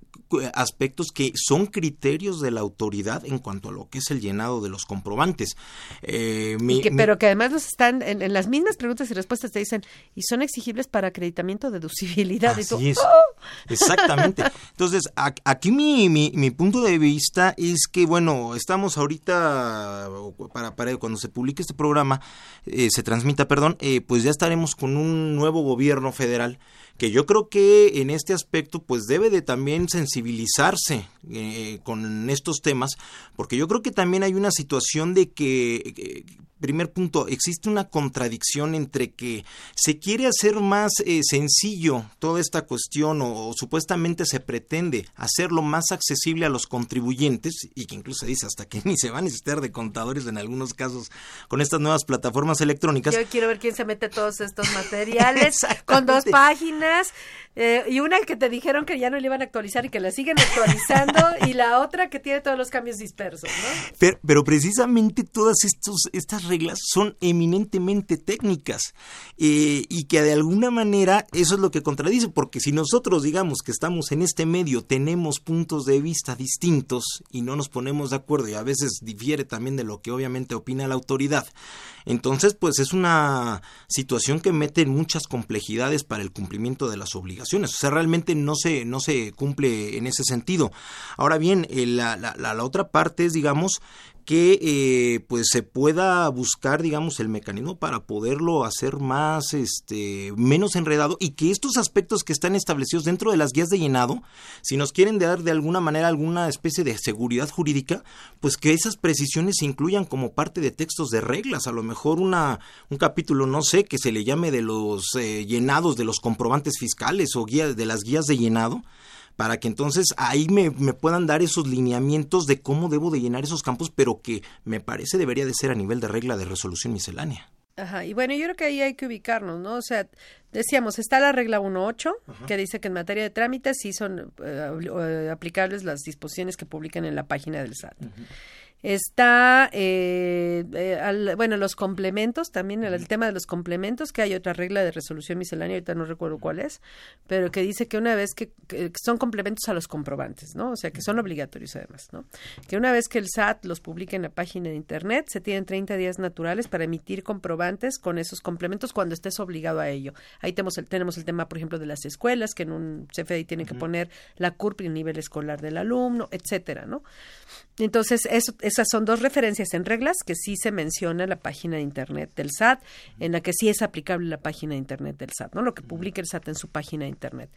aspectos que son criterios de la autoridad en cuanto a lo que es el llenado de los comprobantes. Eh, mi- Y que- mi- pero que además los están en, en las mismas preguntas y respuestas te dicen y son exigibles para acreditamiento de deducibilidad y tú, Así es. ¡oh! Exactamente. *laughs* Entonces, a- aquí mi, mi, mi punto de vista es que, bueno, estamos ahorita, para cuando se publique este programa, eh, se transmita, perdón, eh, pues ya estaremos con un nuevo gobierno federal que yo creo que en este aspecto pues debe de también sensibilizarse eh, con estos temas, porque yo creo que también hay una situación de que, eh, primer punto, existe una contradicción entre que se quiere hacer más eh, sencillo toda esta cuestión o, o supuestamente se pretende hacerlo más accesible a los contribuyentes y que incluso se dice hasta que *laughs* ni se va a necesitar de contadores en algunos casos con estas nuevas plataformas electrónicas. Yo quiero ver quién se mete todos estos *laughs* materiales con dos páginas eh, y una que te dijeron que ya no le iban a actualizar y que la siguen actualizando *laughs* y la otra que tiene todos los cambios dispersos, ¿no? Pero, precisamente todas estos, estas reglas son eminentemente técnicas eh, y que de alguna manera eso es lo que contradice, porque si nosotros digamos que estamos en este medio, tenemos puntos de vista distintos y no nos ponemos de acuerdo y a veces difiere también de lo que obviamente opina la autoridad, entonces pues es una situación que mete muchas complejidades para el cumplimiento de las obligaciones, o sea, realmente no se, no se cumple en ese sentido. Ahora bien, eh, la, la, la otra parte es, digamos, que eh, pues se pueda buscar digamos el mecanismo para poderlo hacer más este menos enredado y que estos aspectos que están establecidos dentro de las guías de llenado si nos quieren dar de alguna manera alguna especie de seguridad jurídica pues que esas precisiones se incluyan como parte de textos de reglas. A lo mejor una un capítulo no sé que se le llame de los eh, llenados de los comprobantes fiscales o guías de las guías de llenado para que entonces ahí me, puedan dar esos lineamientos de cómo debo de llenar esos campos, pero que me parece debería de ser a nivel de regla de resolución miscelánea. Ajá, y bueno, yo creo que ahí hay que ubicarnos, ¿no? O sea, decíamos, está la regla 1.8, que dice que en materia de trámites sí son eh, eh, aplicables las disposiciones que publican en la página del SAT. Está, eh, eh bueno, los complementos, también el, tema de los complementos, que hay otra regla de resolución miscelánea, ahorita no recuerdo cuál es, pero que dice que una vez que, son complementos a los comprobantes, ¿no? O sea, que son obligatorios además, ¿no? Que una vez que el SAT los publique en la página de Internet, se tienen 30 días naturales para emitir comprobantes con esos complementos cuando estés obligado a ello. Ahí tenemos el, tenemos el tema, por ejemplo, de las escuelas, que en un CFDI tienen que poner la CURP y el nivel escolar del alumno, etcétera, ¿no? Entonces, eso, esas son dos referencias en reglas que sí se menciona en la página de Internet del SAT, en la que sí es aplicable la página de Internet del SAT, ¿no? Lo que publica el SAT en su página de Internet.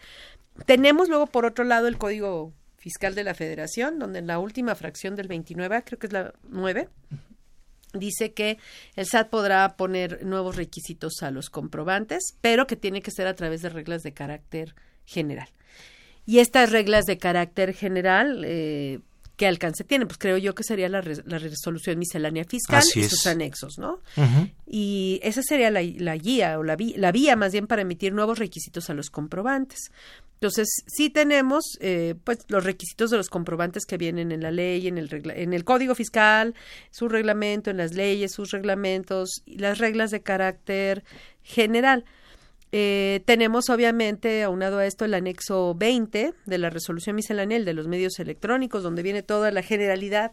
Tenemos luego, por otro lado, el Código Fiscal de la Federación, donde en la última fracción del 29, creo que es la 9, dice que el SAT podrá poner nuevos requisitos a los comprobantes, pero que tiene que ser a través de reglas de carácter general. Y estas reglas de carácter general, eh, ¿qué alcance tiene? Pues creo yo que sería la, resolución miscelánea fiscal y sus anexos, ¿no? Y esa sería la, guía o la, la, vía más bien para emitir nuevos requisitos a los comprobantes. Entonces, sí tenemos eh, pues los requisitos de los comprobantes que vienen en la ley, en el, en el código fiscal, su reglamento, en las leyes, sus reglamentos y las reglas de carácter general. Eh, tenemos obviamente, aunado a esto, el anexo 20 de la resolución miscelánea de los medios electrónicos, donde viene toda la generalidad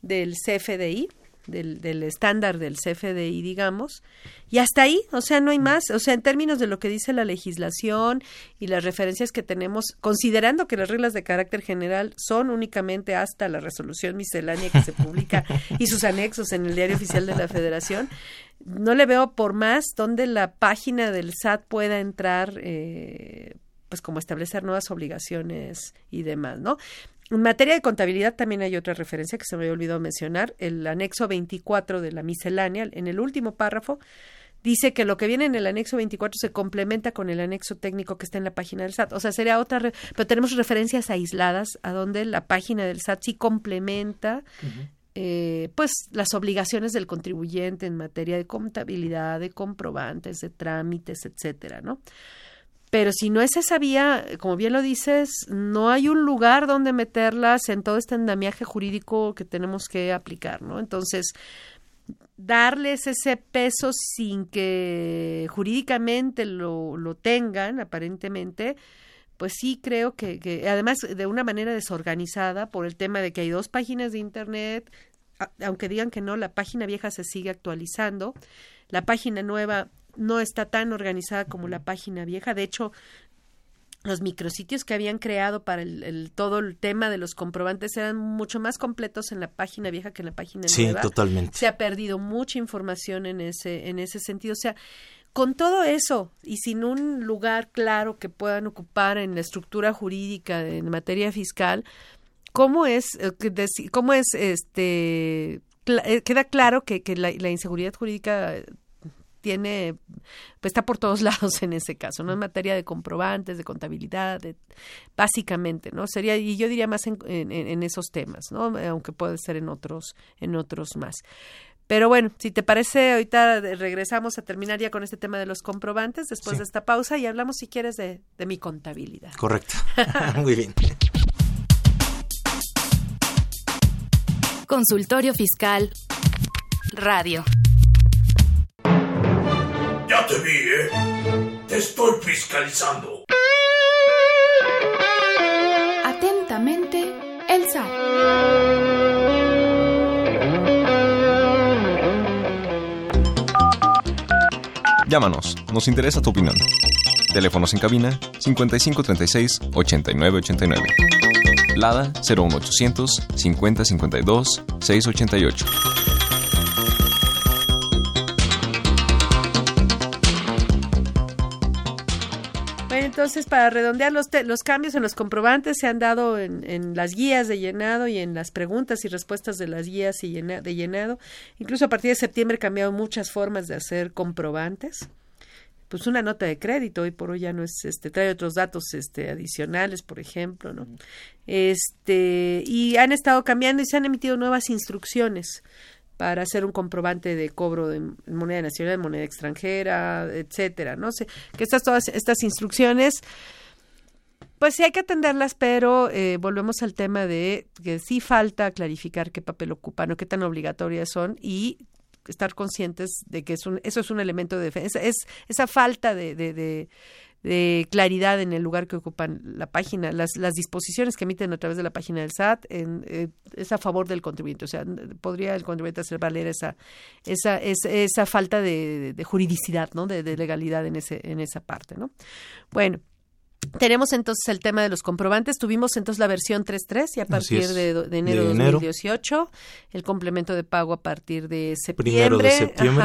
del CFDI, del, del estándar del CFDI, digamos, y hasta ahí, o sea, no hay más, o sea, en términos de lo que dice la legislación y las referencias que tenemos, considerando que las reglas de carácter general son únicamente hasta la resolución miscelánea que se publica *laughs* y sus anexos en el diario oficial de la Federación, no le veo por más donde la página del SAT pueda entrar, eh, pues como establecer nuevas obligaciones y demás, ¿no? En materia de contabilidad también hay otra referencia que se me había olvidado mencionar, el anexo 24 de la miscelánea, en el último párrafo, dice que lo que viene en el anexo 24 se complementa con el anexo técnico que está en la página del SAT. O sea, sería otra, pero tenemos referencias aisladas a donde la página del SAT sí complementa eh, pues las obligaciones del contribuyente en materia de contabilidad, de comprobantes, de trámites, etcétera, ¿no? Pero si no es esa vía, como bien lo dices, no hay un lugar donde meterlas en todo este andamiaje jurídico que tenemos que aplicar, ¿no? Entonces, darles ese peso sin que jurídicamente lo, lo tengan, aparentemente, pues sí creo que, que, además de una manera desorganizada por el tema de que hay dos páginas de internet, aunque digan que no, la página vieja se sigue actualizando, la página nueva no está tan organizada como la página vieja, de hecho los micrositios que habían creado para el, todo el tema de los comprobantes eran mucho más completos en la página vieja que en la página nueva. Sí, totalmente. Se ha perdido mucha información en ese en ese sentido, o sea, con todo eso y sin un lugar claro que puedan ocupar en la estructura jurídica en materia fiscal, ¿cómo es, eh, cómo es este, eh, queda claro que, que la, inseguridad jurídica tiene, pues está por todos *laughs* lados en ese caso, ¿no? En materia de comprobantes, de contabilidad, básicamente, ¿no? Sería, y yo diría más en, en, en, esos temas, ¿no? Aunque puede ser en otros, en otros más. Pero bueno, si te parece, ahorita regresamos a terminar ya con este tema de los comprobantes después de esta pausa y hablamos, si quieres, de, de mi contabilidad. Correcto. *laughs* Muy bien. Consultorio Fiscal Radio. Ya te vi, ¿eh? Te estoy fiscalizando. Atentamente, el SAT. Llámanos, nos interesa tu opinión. Teléfonos en cabina 5536 8989. Lada 01800 5052 688. Entonces para redondear los, los cambios en los comprobantes se han dado en, las guías de llenado y en las preguntas y respuestas de las guías y de llenado. Incluso a partir de septiembre han cambiado muchas formas de hacer comprobantes. Pues una nota de crédito hoy por hoy ya no es este trae otros datos este adicionales por ejemplo no este y han estado cambiando y se han emitido nuevas instrucciones para hacer un comprobante de cobro de moneda nacional, moneda extranjera, etcétera, no sé, que estas todas estas instrucciones pues sí hay que atenderlas, pero eh, volvemos al tema de que sí falta clarificar qué papel ocupan o qué tan obligatorias son y estar conscientes de que es un, eso es un elemento de defensa. Es esa falta de, de, claridad en el lugar que ocupan la página, las, las disposiciones que emiten a través de la página del SAT en, eh, es a favor del contribuyente. O sea, podría el contribuyente hacer valer esa, esa, esa, esa falta de, juridicidad, ¿no? De, de, legalidad en, ese, en esa parte, ¿no? Bueno, tenemos entonces el tema de los comprobantes. Tuvimos entonces la versión 3.3 y a partir de, enero de, 2018, el complemento de pago a partir de septiembre. Primero de septiembre.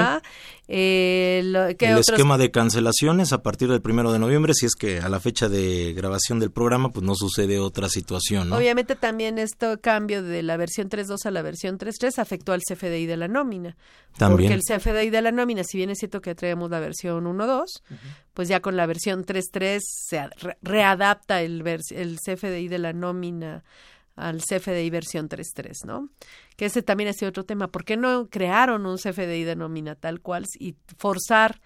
Eh, el esquema de cancelaciones a partir del primero de noviembre, si es que a la fecha de grabación del programa pues no sucede otra situación. Obviamente también este cambio de la versión 3.2 a la versión 3.3 afectó al CFDI de la nómina. También. Porque el CFDI de la nómina, si bien es cierto que traemos la versión 1.2, pues ya con la versión 3.3 se readapta el, el CFDI de la nómina al CFDI versión 3.3, ¿no? Que ese también ha sido otro tema. ¿Por qué no crearon un CFDI de nómina tal cual y forzar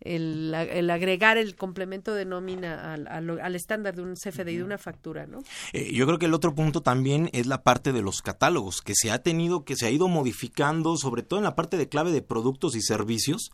el, agregar el complemento de nómina al, estándar de un CFDI de una factura, ¿no? Eh, yo creo que el otro punto también es la parte de los catálogos, que se ha tenido, que se ha ido modificando, sobre todo en la parte de clave de productos y servicios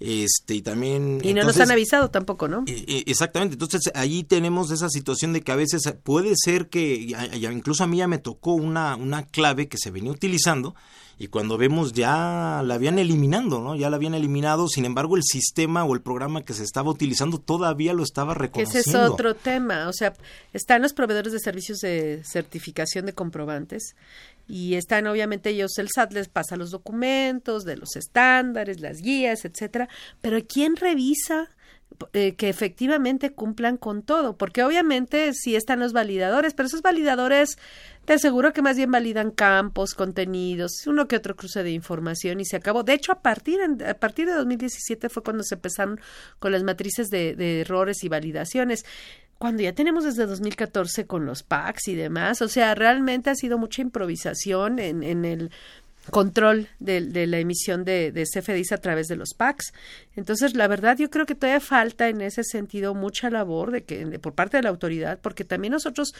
este y también y no nos han avisado tampoco no e, e, exactamente entonces allí tenemos esa situación de que a veces puede ser que incluso a mí ya me tocó una una clave que se venía utilizando y cuando vemos ya la habían eliminando, ¿no? Ya la habían eliminado, sin embargo el sistema o el programa que se estaba utilizando todavía lo estaba reconociendo. Ese es otro tema, o sea, están los proveedores de servicios de certificación de comprobantes y están obviamente ellos, el SAT les pasa los documentos de los estándares, las guías, etcétera, pero ¿quién revisa? Eh, que efectivamente cumplan con todo, porque obviamente sí están los validadores, pero esos validadores te aseguro que más bien validan campos, contenidos, uno que otro cruce de información y se acabó. De hecho, a partir, a partir de 2017 fue cuando se empezaron con las matrices de, de errores y validaciones cuando ya tenemos desde 2014 con los packs y demás, o sea, realmente ha sido mucha improvisación en, en el control de, de, la emisión de, de CFDIs a través de los PACs. Entonces, la verdad, yo creo que todavía falta en ese sentido mucha labor de que por parte de la autoridad, porque también nosotros,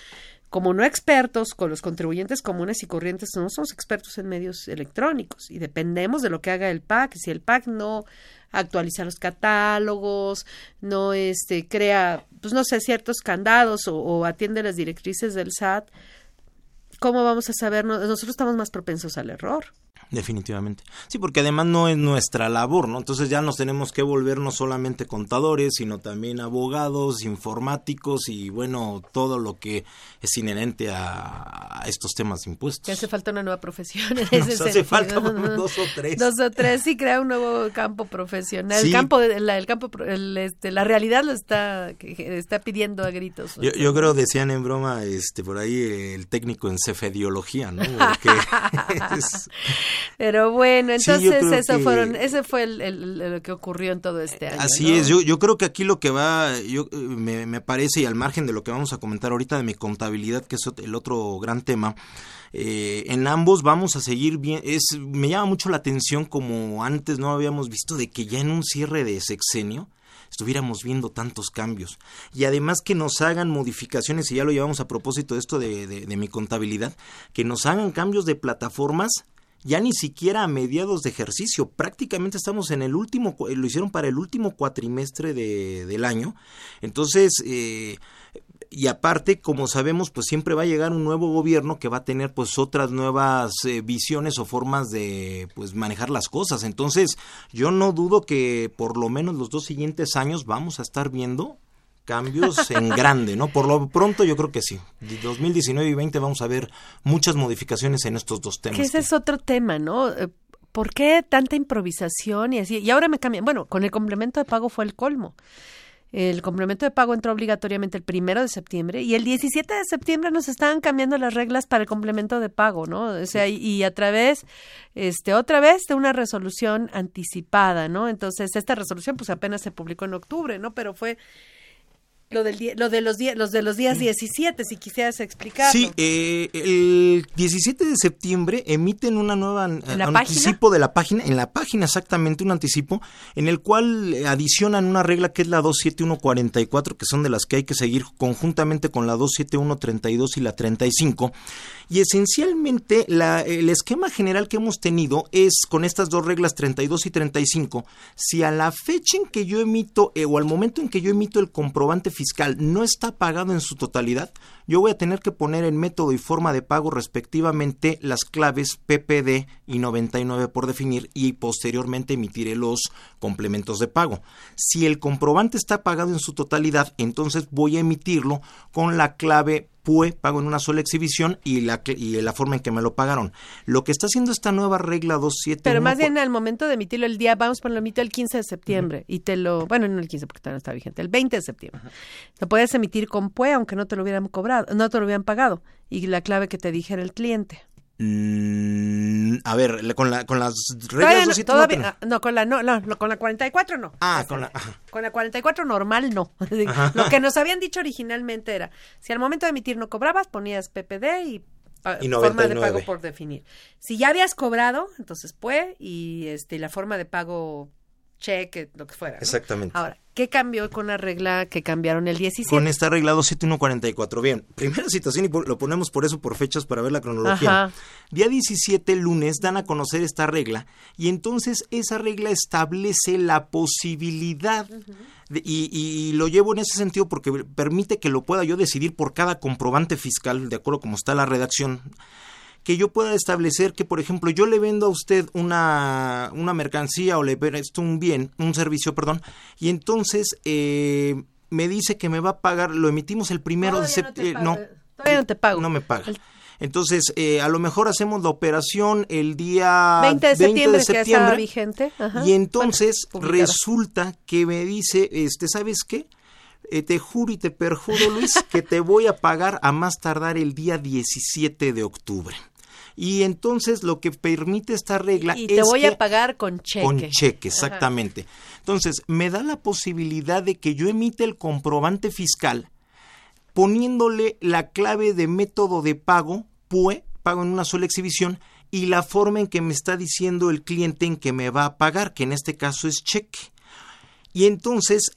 como no expertos, con los contribuyentes comunes y corrientes, no somos expertos en medios electrónicos y dependemos de lo que haga el PAC. Si el PAC no actualiza los catálogos, no este crea, pues no sé, ciertos candados o, o atiende las directrices del SAT, ¿cómo vamos a saber? Nosotros estamos más propensos al error. Definitivamente. Sí, porque además no es nuestra labor, ¿no? Entonces ya nos tenemos que volver no solamente contadores, sino también abogados, informáticos y bueno, todo lo que es inherente a, estos temas de impuestos. Que hace falta una nueva profesión. En *laughs* ese hace falta *laughs* dos o tres. Dos o tres, sí, crea un nuevo campo profesional. El campo, la, el campo, este, la realidad lo está, está pidiendo a gritos. Yo, yo creo, decían en broma, este, por ahí el técnico en cefediología, ¿no? *laughs* Pero bueno, entonces eso fueron, ese fue lo que ocurrió en todo este año. Así es, yo, yo creo que aquí lo que va, yo me, me parece, y al margen de lo que vamos a comentar ahorita de mi contabilidad, que es el otro gran tema, eh, en ambos vamos a seguir bien. Es, me llama mucho la atención como antes no habíamos visto de que ya en un cierre de sexenio estuviéramos viendo tantos cambios. Y además que nos hagan modificaciones, y ya lo llevamos a propósito de esto de, de mi contabilidad, que nos hagan cambios de plataformas ya ni siquiera a mediados de ejercicio, prácticamente estamos en el último, lo hicieron para el último cuatrimestre de, del año, entonces eh, y aparte, como sabemos, pues siempre va a llegar un nuevo gobierno que va a tener pues otras nuevas eh, visiones o formas de pues manejar las cosas. Entonces, yo no dudo que por lo menos los dos siguientes años vamos a estar viendo cambios en grande, ¿no? Por lo pronto yo creo que sí. 2019 y 20 vamos a ver muchas modificaciones en estos dos temas. Que ese es otro tema, ¿no? Eh, ¿Por qué tanta improvisación y así? Y ahora me cambian. Bueno, con el complemento de pago fue el colmo. El complemento de pago entró obligatoriamente el primero de septiembre y el 17 de septiembre nos estaban cambiando las reglas para el complemento de pago, ¿no? O sea, y, a través, este, otra vez de una resolución anticipada, ¿no? Entonces, esta resolución, pues apenas se publicó en octubre, ¿no? Pero fue lo, del lo de los los de los días 17 si quisieras explicar sí eh, el 17 de septiembre emiten una nueva anticipo de la página en la página exactamente un anticipo en el cual adicionan una regla que es la 27144 que son de las que hay que seguir conjuntamente con la 27132 y la 35 y esencialmente el esquema general que hemos tenido es con estas dos reglas 32 y 35 si a la fecha en que yo emito eh, o al momento en que yo emito el comprobante fiscal no está pagado en su totalidad, yo voy a tener que poner en método y forma de pago respectivamente las claves PPD y 99 por definir y posteriormente emitiré los complementos de pago. Si el comprobante está pagado en su totalidad, entonces voy a emitirlo con la clave PUE, pago en una sola exhibición y la, y la forma en que me lo pagaron. Lo que está haciendo esta nueva regla 27... Pero más bien al momento de emitirlo el día, vamos, lo emito el 15 de septiembre y te lo, bueno, no el 15 porque todavía no está vigente, el 20 de septiembre. Lo puedes emitir con PUE aunque no te lo hubieran cobrado, no te lo hubieran pagado y la clave que te dijera el cliente. Mm, a ver, con, la, con las reglas no, todavía, no, con la no, no, con la 44 no. Ah, con la con la 44 normal no. *laughs* Lo que nos habían dicho originalmente era, si al momento de emitir no cobrabas, ponías PPD y, ah, forma de pago por definir. Si ya habías cobrado, entonces puede y este la forma de pago cheque, lo que fuera. Exactamente. Ahora, ¿qué cambió con la regla que cambiaron el 17? Con esta regla 27144. Bien, primera situación y lo ponemos por eso por fechas para ver la cronología. Día 17, lunes, dan a conocer esta regla y entonces esa regla establece la posibilidad y, y, lo llevo en ese sentido porque permite que lo pueda yo decidir por cada comprobante fiscal, de acuerdo como está la redacción que yo pueda establecer que, por ejemplo, yo le vendo a usted una, una mercancía o le presto un bien, un servicio, perdón, y entonces eh, me dice que me va a pagar, lo emitimos el primero de septiembre. No, todavía no te pago. No me paga. Entonces, eh, a lo mejor hacemos la operación el día 20 de septiembre, de septiembre vigente. y entonces resulta que me dice, este, ¿sabes qué? Eh, te juro y te perjuro, Luis, que te voy a pagar a más tardar el día 17 de octubre. Y entonces lo que permite esta regla y te voy a pagar con cheque. Con cheque, exactamente. Entonces, me da la posibilidad de que yo emite el comprobante fiscal poniéndole la clave de método de pago, PUE, pago en una sola exhibición, y la forma en que me está diciendo el cliente en que me va a pagar, que en este caso es cheque. Y entonces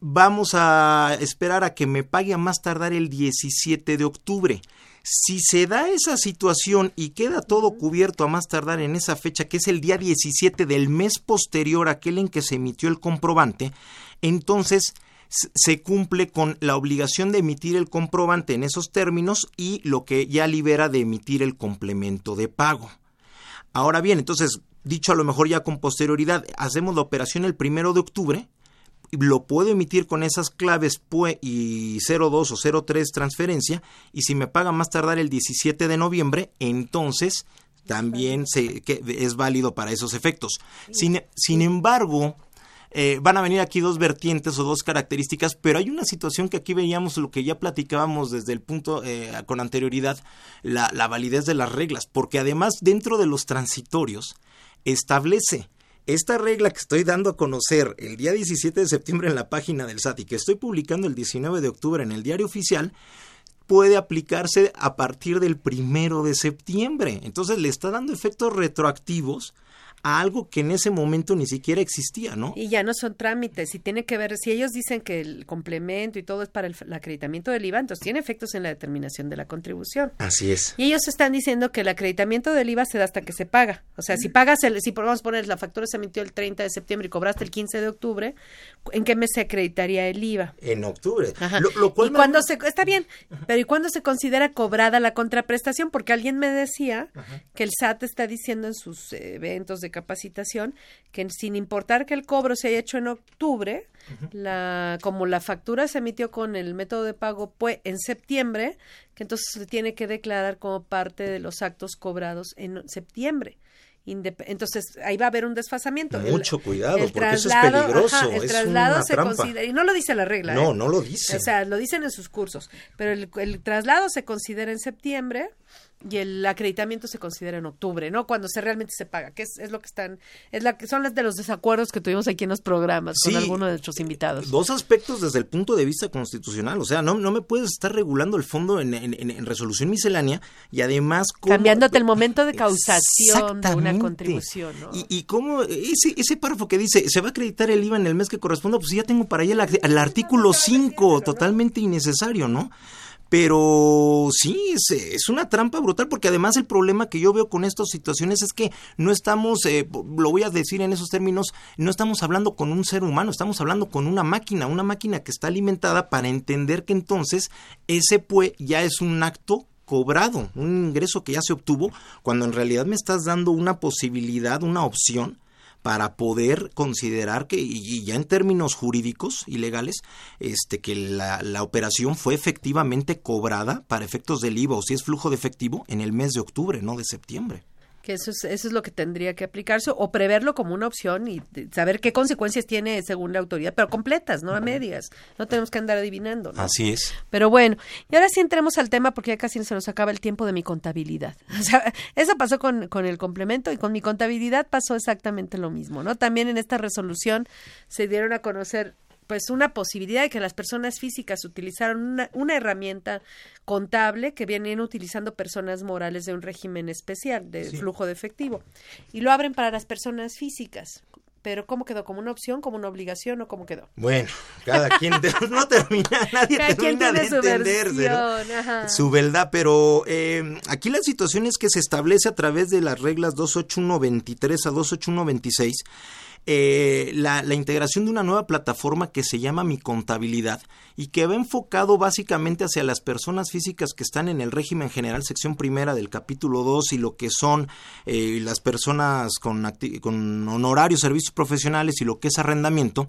vamos a esperar a que me pague a más tardar el 17 de octubre. Si se da esa situación y queda todo cubierto a más tardar en esa fecha, que es el día 17 del mes posterior a aquel en que se emitió el comprobante, entonces se cumple con la obligación de emitir el comprobante en esos términos y lo que ya libera de emitir el complemento de pago. Ahora bien, entonces, dicho a lo mejor ya con posterioridad, hacemos la operación el primero de octubre, lo puedo emitir con esas claves PUE y 02 o 03 transferencia y si me paga más tardar el 17 de noviembre, entonces también se, es válido para esos efectos. Sin, sin embargo, eh, van a venir aquí dos vertientes o dos características, pero hay una situación que aquí veíamos lo que ya platicábamos desde el punto eh, con anterioridad, la, la validez de las reglas, porque además dentro de los transitorios establece esta regla que estoy dando a conocer el día 17 de septiembre en la página del SAT y que estoy publicando el 19 de octubre en el diario oficial, puede aplicarse a partir del primero de septiembre. Entonces le está dando efectos retroactivos a algo que en ese momento ni siquiera existía, ¿no? Y ya no son trámites, y tiene que ver, si ellos dicen que el complemento y todo es para el, acreditamiento del IVA, entonces tiene efectos en la determinación de la contribución. Así es. Y ellos están diciendo que el acreditamiento del IVA se da hasta que se paga. O sea, si pagas, el, si podemos poner, la factura se emitió el 30 de septiembre y cobraste el 15 de octubre, ¿en qué mes se acreditaría el IVA? En octubre. Lo, cual y cuando se, está bien, pero ¿y cuándo se considera cobrada la contraprestación? Porque alguien me decía que el SAT está diciendo en sus eventos de capacitación que sin importar que el cobro se haya hecho en octubre, la, como la factura se emitió con el método de pago pues, en septiembre, que entonces se tiene que declarar como parte de los actos cobrados en septiembre. Entonces ahí va a haber un desfasamiento. Mucho cuidado, porque eso es peligroso. el traslado se considera, y no lo dice la regla. No, ¿eh? no lo dice. O sea, lo dicen en sus cursos, pero el traslado se considera en septiembre y el acreditamiento se considera en octubre, ¿no? Cuando se realmente se paga, que es, es lo que están, es la que son las de los desacuerdos que tuvimos aquí en los programas con algunos de nuestros invitados. Dos aspectos desde el punto de vista constitucional, o sea, no, no me puedes estar regulando el fondo en, en, resolución miscelánea y además cambiándote el momento de causación de una contribución, ¿no? Y, y cómo ese, ese párrafo que dice se va a acreditar el IVA en el mes que corresponda, pues ya tengo para allá el, el artículo 5, totalmente innecesario, ¿no? Pero sí, es, una trampa brutal porque además el problema que yo veo con estas situaciones es que no estamos, eh, lo voy a decir en esos términos, no estamos hablando con un ser humano, estamos hablando con una máquina, una máquina que está alimentada para entender que entonces ese pues ya es un acto cobrado, un ingreso que ya se obtuvo, cuando en realidad me estás dando una posibilidad, una opción para poder considerar que, y ya en términos jurídicos y legales, este, que la, la operación fue efectivamente cobrada para efectos del IVA o si es flujo de efectivo en el mes de octubre, no de septiembre que eso es, eso es lo que tendría que aplicarse o preverlo como una opción y saber qué consecuencias tiene según la autoridad, pero completas, no a medias. No tenemos que andar adivinando. Así es. Pero bueno, y ahora sí entremos al tema porque ya casi se nos acaba el tiempo de mi contabilidad. *laughs* O sea, eso pasó con, con el complemento y con mi contabilidad pasó exactamente lo mismo, ¿no? También en esta resolución se dieron a conocer pues una posibilidad de que las personas físicas utilizaron una, una, herramienta contable que vienen utilizando personas morales de un régimen especial de flujo de efectivo y lo abren para las personas físicas. Pero ¿cómo quedó? ¿Como una opción, como una obligación o cómo quedó? Bueno, cada quien no termina, *laughs* nadie termina de entender su verdad, pero eh, aquí la situación es que se establece a través de las reglas 28123 a 28126 eh, la, integración de una nueva plataforma que se llama Mi Contabilidad y que va enfocado básicamente hacia las personas físicas que están en el régimen general, sección primera del capítulo 2 y lo que son eh, las personas con, con honorarios, servicios profesionales y lo que es arrendamiento,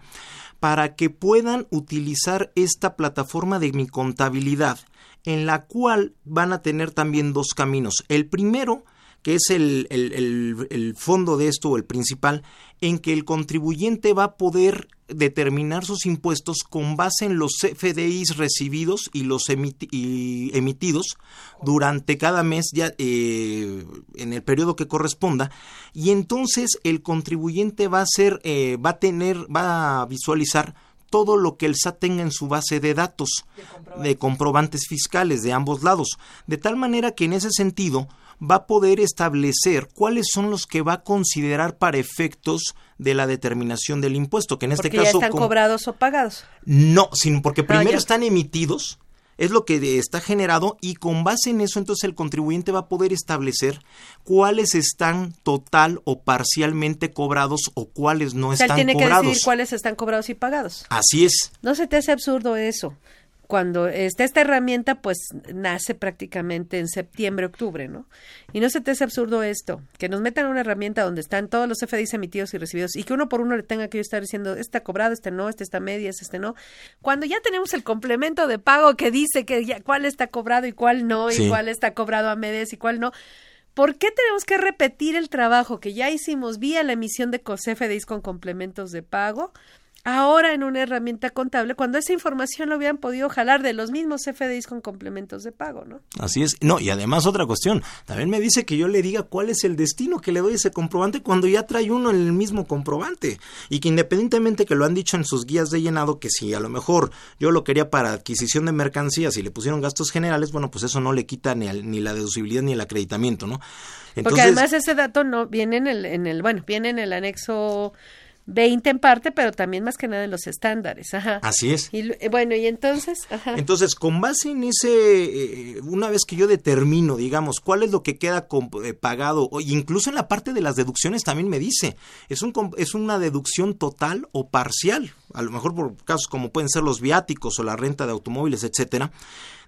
para que puedan utilizar esta plataforma de Mi Contabilidad en la cual van a tener también dos caminos. El primero que es el, el, el, fondo de esto o el principal, en que el contribuyente va a poder determinar sus impuestos con base en los FDIs recibidos y los emitidos durante cada mes ya eh, en el periodo que corresponda. Y entonces el contribuyente va a ser eh, va a tener va a visualizar todo lo que el SAT tenga en su base de datos de comprobantes fiscales de ambos lados. De tal manera que en ese sentido va a poder establecer cuáles son los que va a considerar para efectos de la determinación del impuesto, que en este caso... Están cobrados o pagados. No, sino porque ah, primero están emitidos, es lo que está generado y con base en eso entonces el contribuyente va a poder establecer cuáles están total o parcialmente cobrados o cuáles no o sea, están tiene que decidir cuáles están cobrados y pagados. Así es. ¿No se te hace absurdo eso? Cuando está esta herramienta, pues nace prácticamente en septiembre, octubre, ¿no? Y no se te hace absurdo esto, que nos metan una herramienta donde están todos los FDIs emitidos y recibidos y que uno por uno le tenga que estar diciendo, este está cobrado, este no, este está medias, este no. Cuando ya tenemos el complemento de pago que dice que ya, cuál está cobrado y cuál no, y cuál está cobrado a medias y cuál no ¿Por qué tenemos que repetir el trabajo que ya hicimos vía la emisión de COSEFEDIS con complementos de pago? Ahora en una herramienta contable cuando esa información lo hubieran podido jalar de los mismos CFDIs con complementos de pago, ¿no? Así es. No, y además otra cuestión, también me dice que yo le diga cuál es el destino que le doy a ese comprobante cuando ya trae uno en el mismo comprobante y que independientemente que lo han dicho en sus guías de llenado que si a lo mejor yo lo quería para adquisición de mercancías y le pusieron gastos generales, bueno, pues eso no le quita ni, ni la deducibilidad ni el acreditamiento, ¿no? Porque además ese dato no viene en el, en el bueno, viene en el anexo 20 en parte, pero también más que nada en los estándares. Ajá. Así es. Y, bueno, y entonces. Ajá. Entonces, con base en ese, eh, una vez que yo determino, digamos, cuál es lo que queda eh, pagado, o incluso en la parte de las deducciones también me dice, es, un, es una deducción total o parcial, a lo mejor por casos como pueden ser los viáticos o la renta de automóviles, etcétera.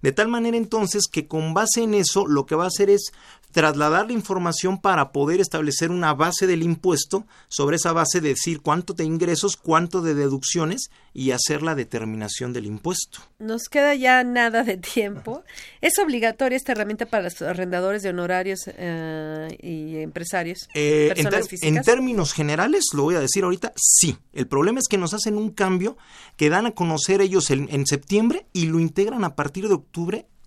De tal manera entonces que con base en eso lo que va a hacer es trasladar la información para poder establecer una base del impuesto, sobre esa base decir cuánto de ingresos, cuánto de deducciones y hacer la determinación del impuesto. Nos queda ya nada de tiempo. ¿Es obligatoria esta herramienta para los arrendadores de honorarios eh, y empresarios? Eh, en, en términos generales, lo voy a decir ahorita, sí. El problema es que nos hacen un cambio que dan a conocer ellos en septiembre y lo integran a partir de octubre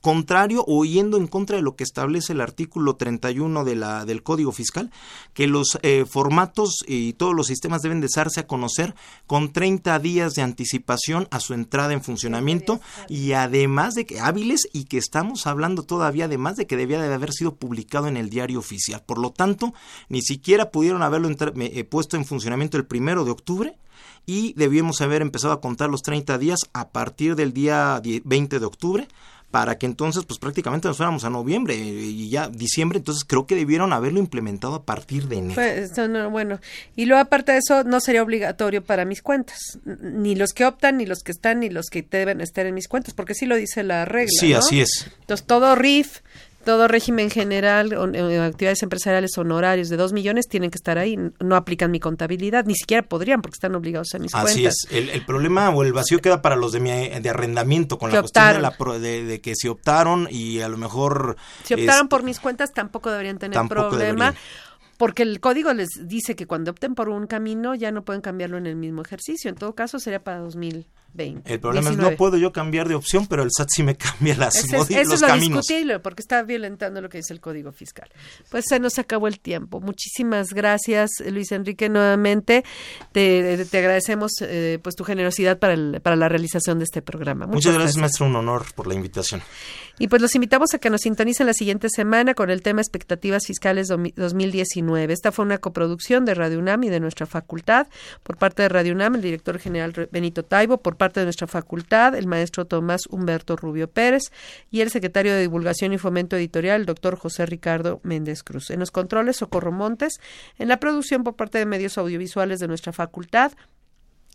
contrario o yendo en contra de lo que establece el artículo 31 de la, del Código Fiscal, que los eh, formatos y todos los sistemas deben de darse a conocer con 30 días de anticipación a su entrada en funcionamiento y además de que hábiles y que estamos hablando todavía además de que debía de haber sido publicado en el diario oficial. Por lo tanto, ni siquiera pudieron haberlo eh, puesto en funcionamiento el primero de octubre y debíamos haber empezado a contar los 30 días a partir del día 20 de octubre para que entonces pues prácticamente nos fuéramos a noviembre y ya diciembre, entonces creo que debieron haberlo implementado a partir de enero. Pues, bueno, y luego aparte de eso no sería obligatorio para mis cuentas, ni los que optan, ni los que están, ni los que deben estar en mis cuentas, porque sí lo dice la regla. Sí, así es. Entonces todo RIF, todo régimen general, o, actividades empresariales honorarios de dos millones tienen que estar ahí. No aplican mi contabilidad, ni siquiera podrían porque están obligados a mis cuentas. Así es. El, problema o el vacío queda para los de, de arrendamiento con la cuestión de, que si optaron y a lo mejor... Si optaron por mis cuentas tampoco deberían tener problema. Porque el código les dice que cuando opten por un camino ya no pueden cambiarlo en el mismo ejercicio. En todo caso sería para 2000 el problema es no puedo yo cambiar de opción, pero el SAT sí me *laughs* cambia las es, eso es lo discutible, porque está violentando lo que dice el Código Fiscal. Pues se nos acabó el tiempo. Muchísimas gracias, Luis Enrique, nuevamente. Te, te agradecemos eh, pues tu generosidad para, el, para la realización de este programa. Muchas, gracias, maestro. Un honor por la invitación. Y pues los invitamos a que nos sintonicen la siguiente semana con el tema Expectativas Fiscales 2019. Esta fue una coproducción de Radio UNAM y de nuestra facultad. Por parte de Radio UNAM, el director general Benito Taibo. Por parte de nuestra facultad, el maestro Tomás Humberto Rubio Pérez. Y el secretario de Divulgación y Fomento Editorial, el doctor José Ricardo Méndez Cruz. En los controles, Socorro Montes. En la producción por parte de medios audiovisuales de nuestra facultad,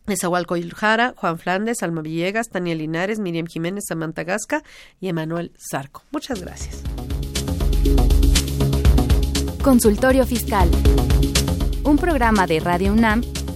Esahualco Iljara, Juan Flandes, Alma Villegas, Tania Linares, Miriam Jiménez, Samantha Gasca y Emanuel Zarco. Muchas gracias. Consultorio Fiscal. Un programa de Radio UNAM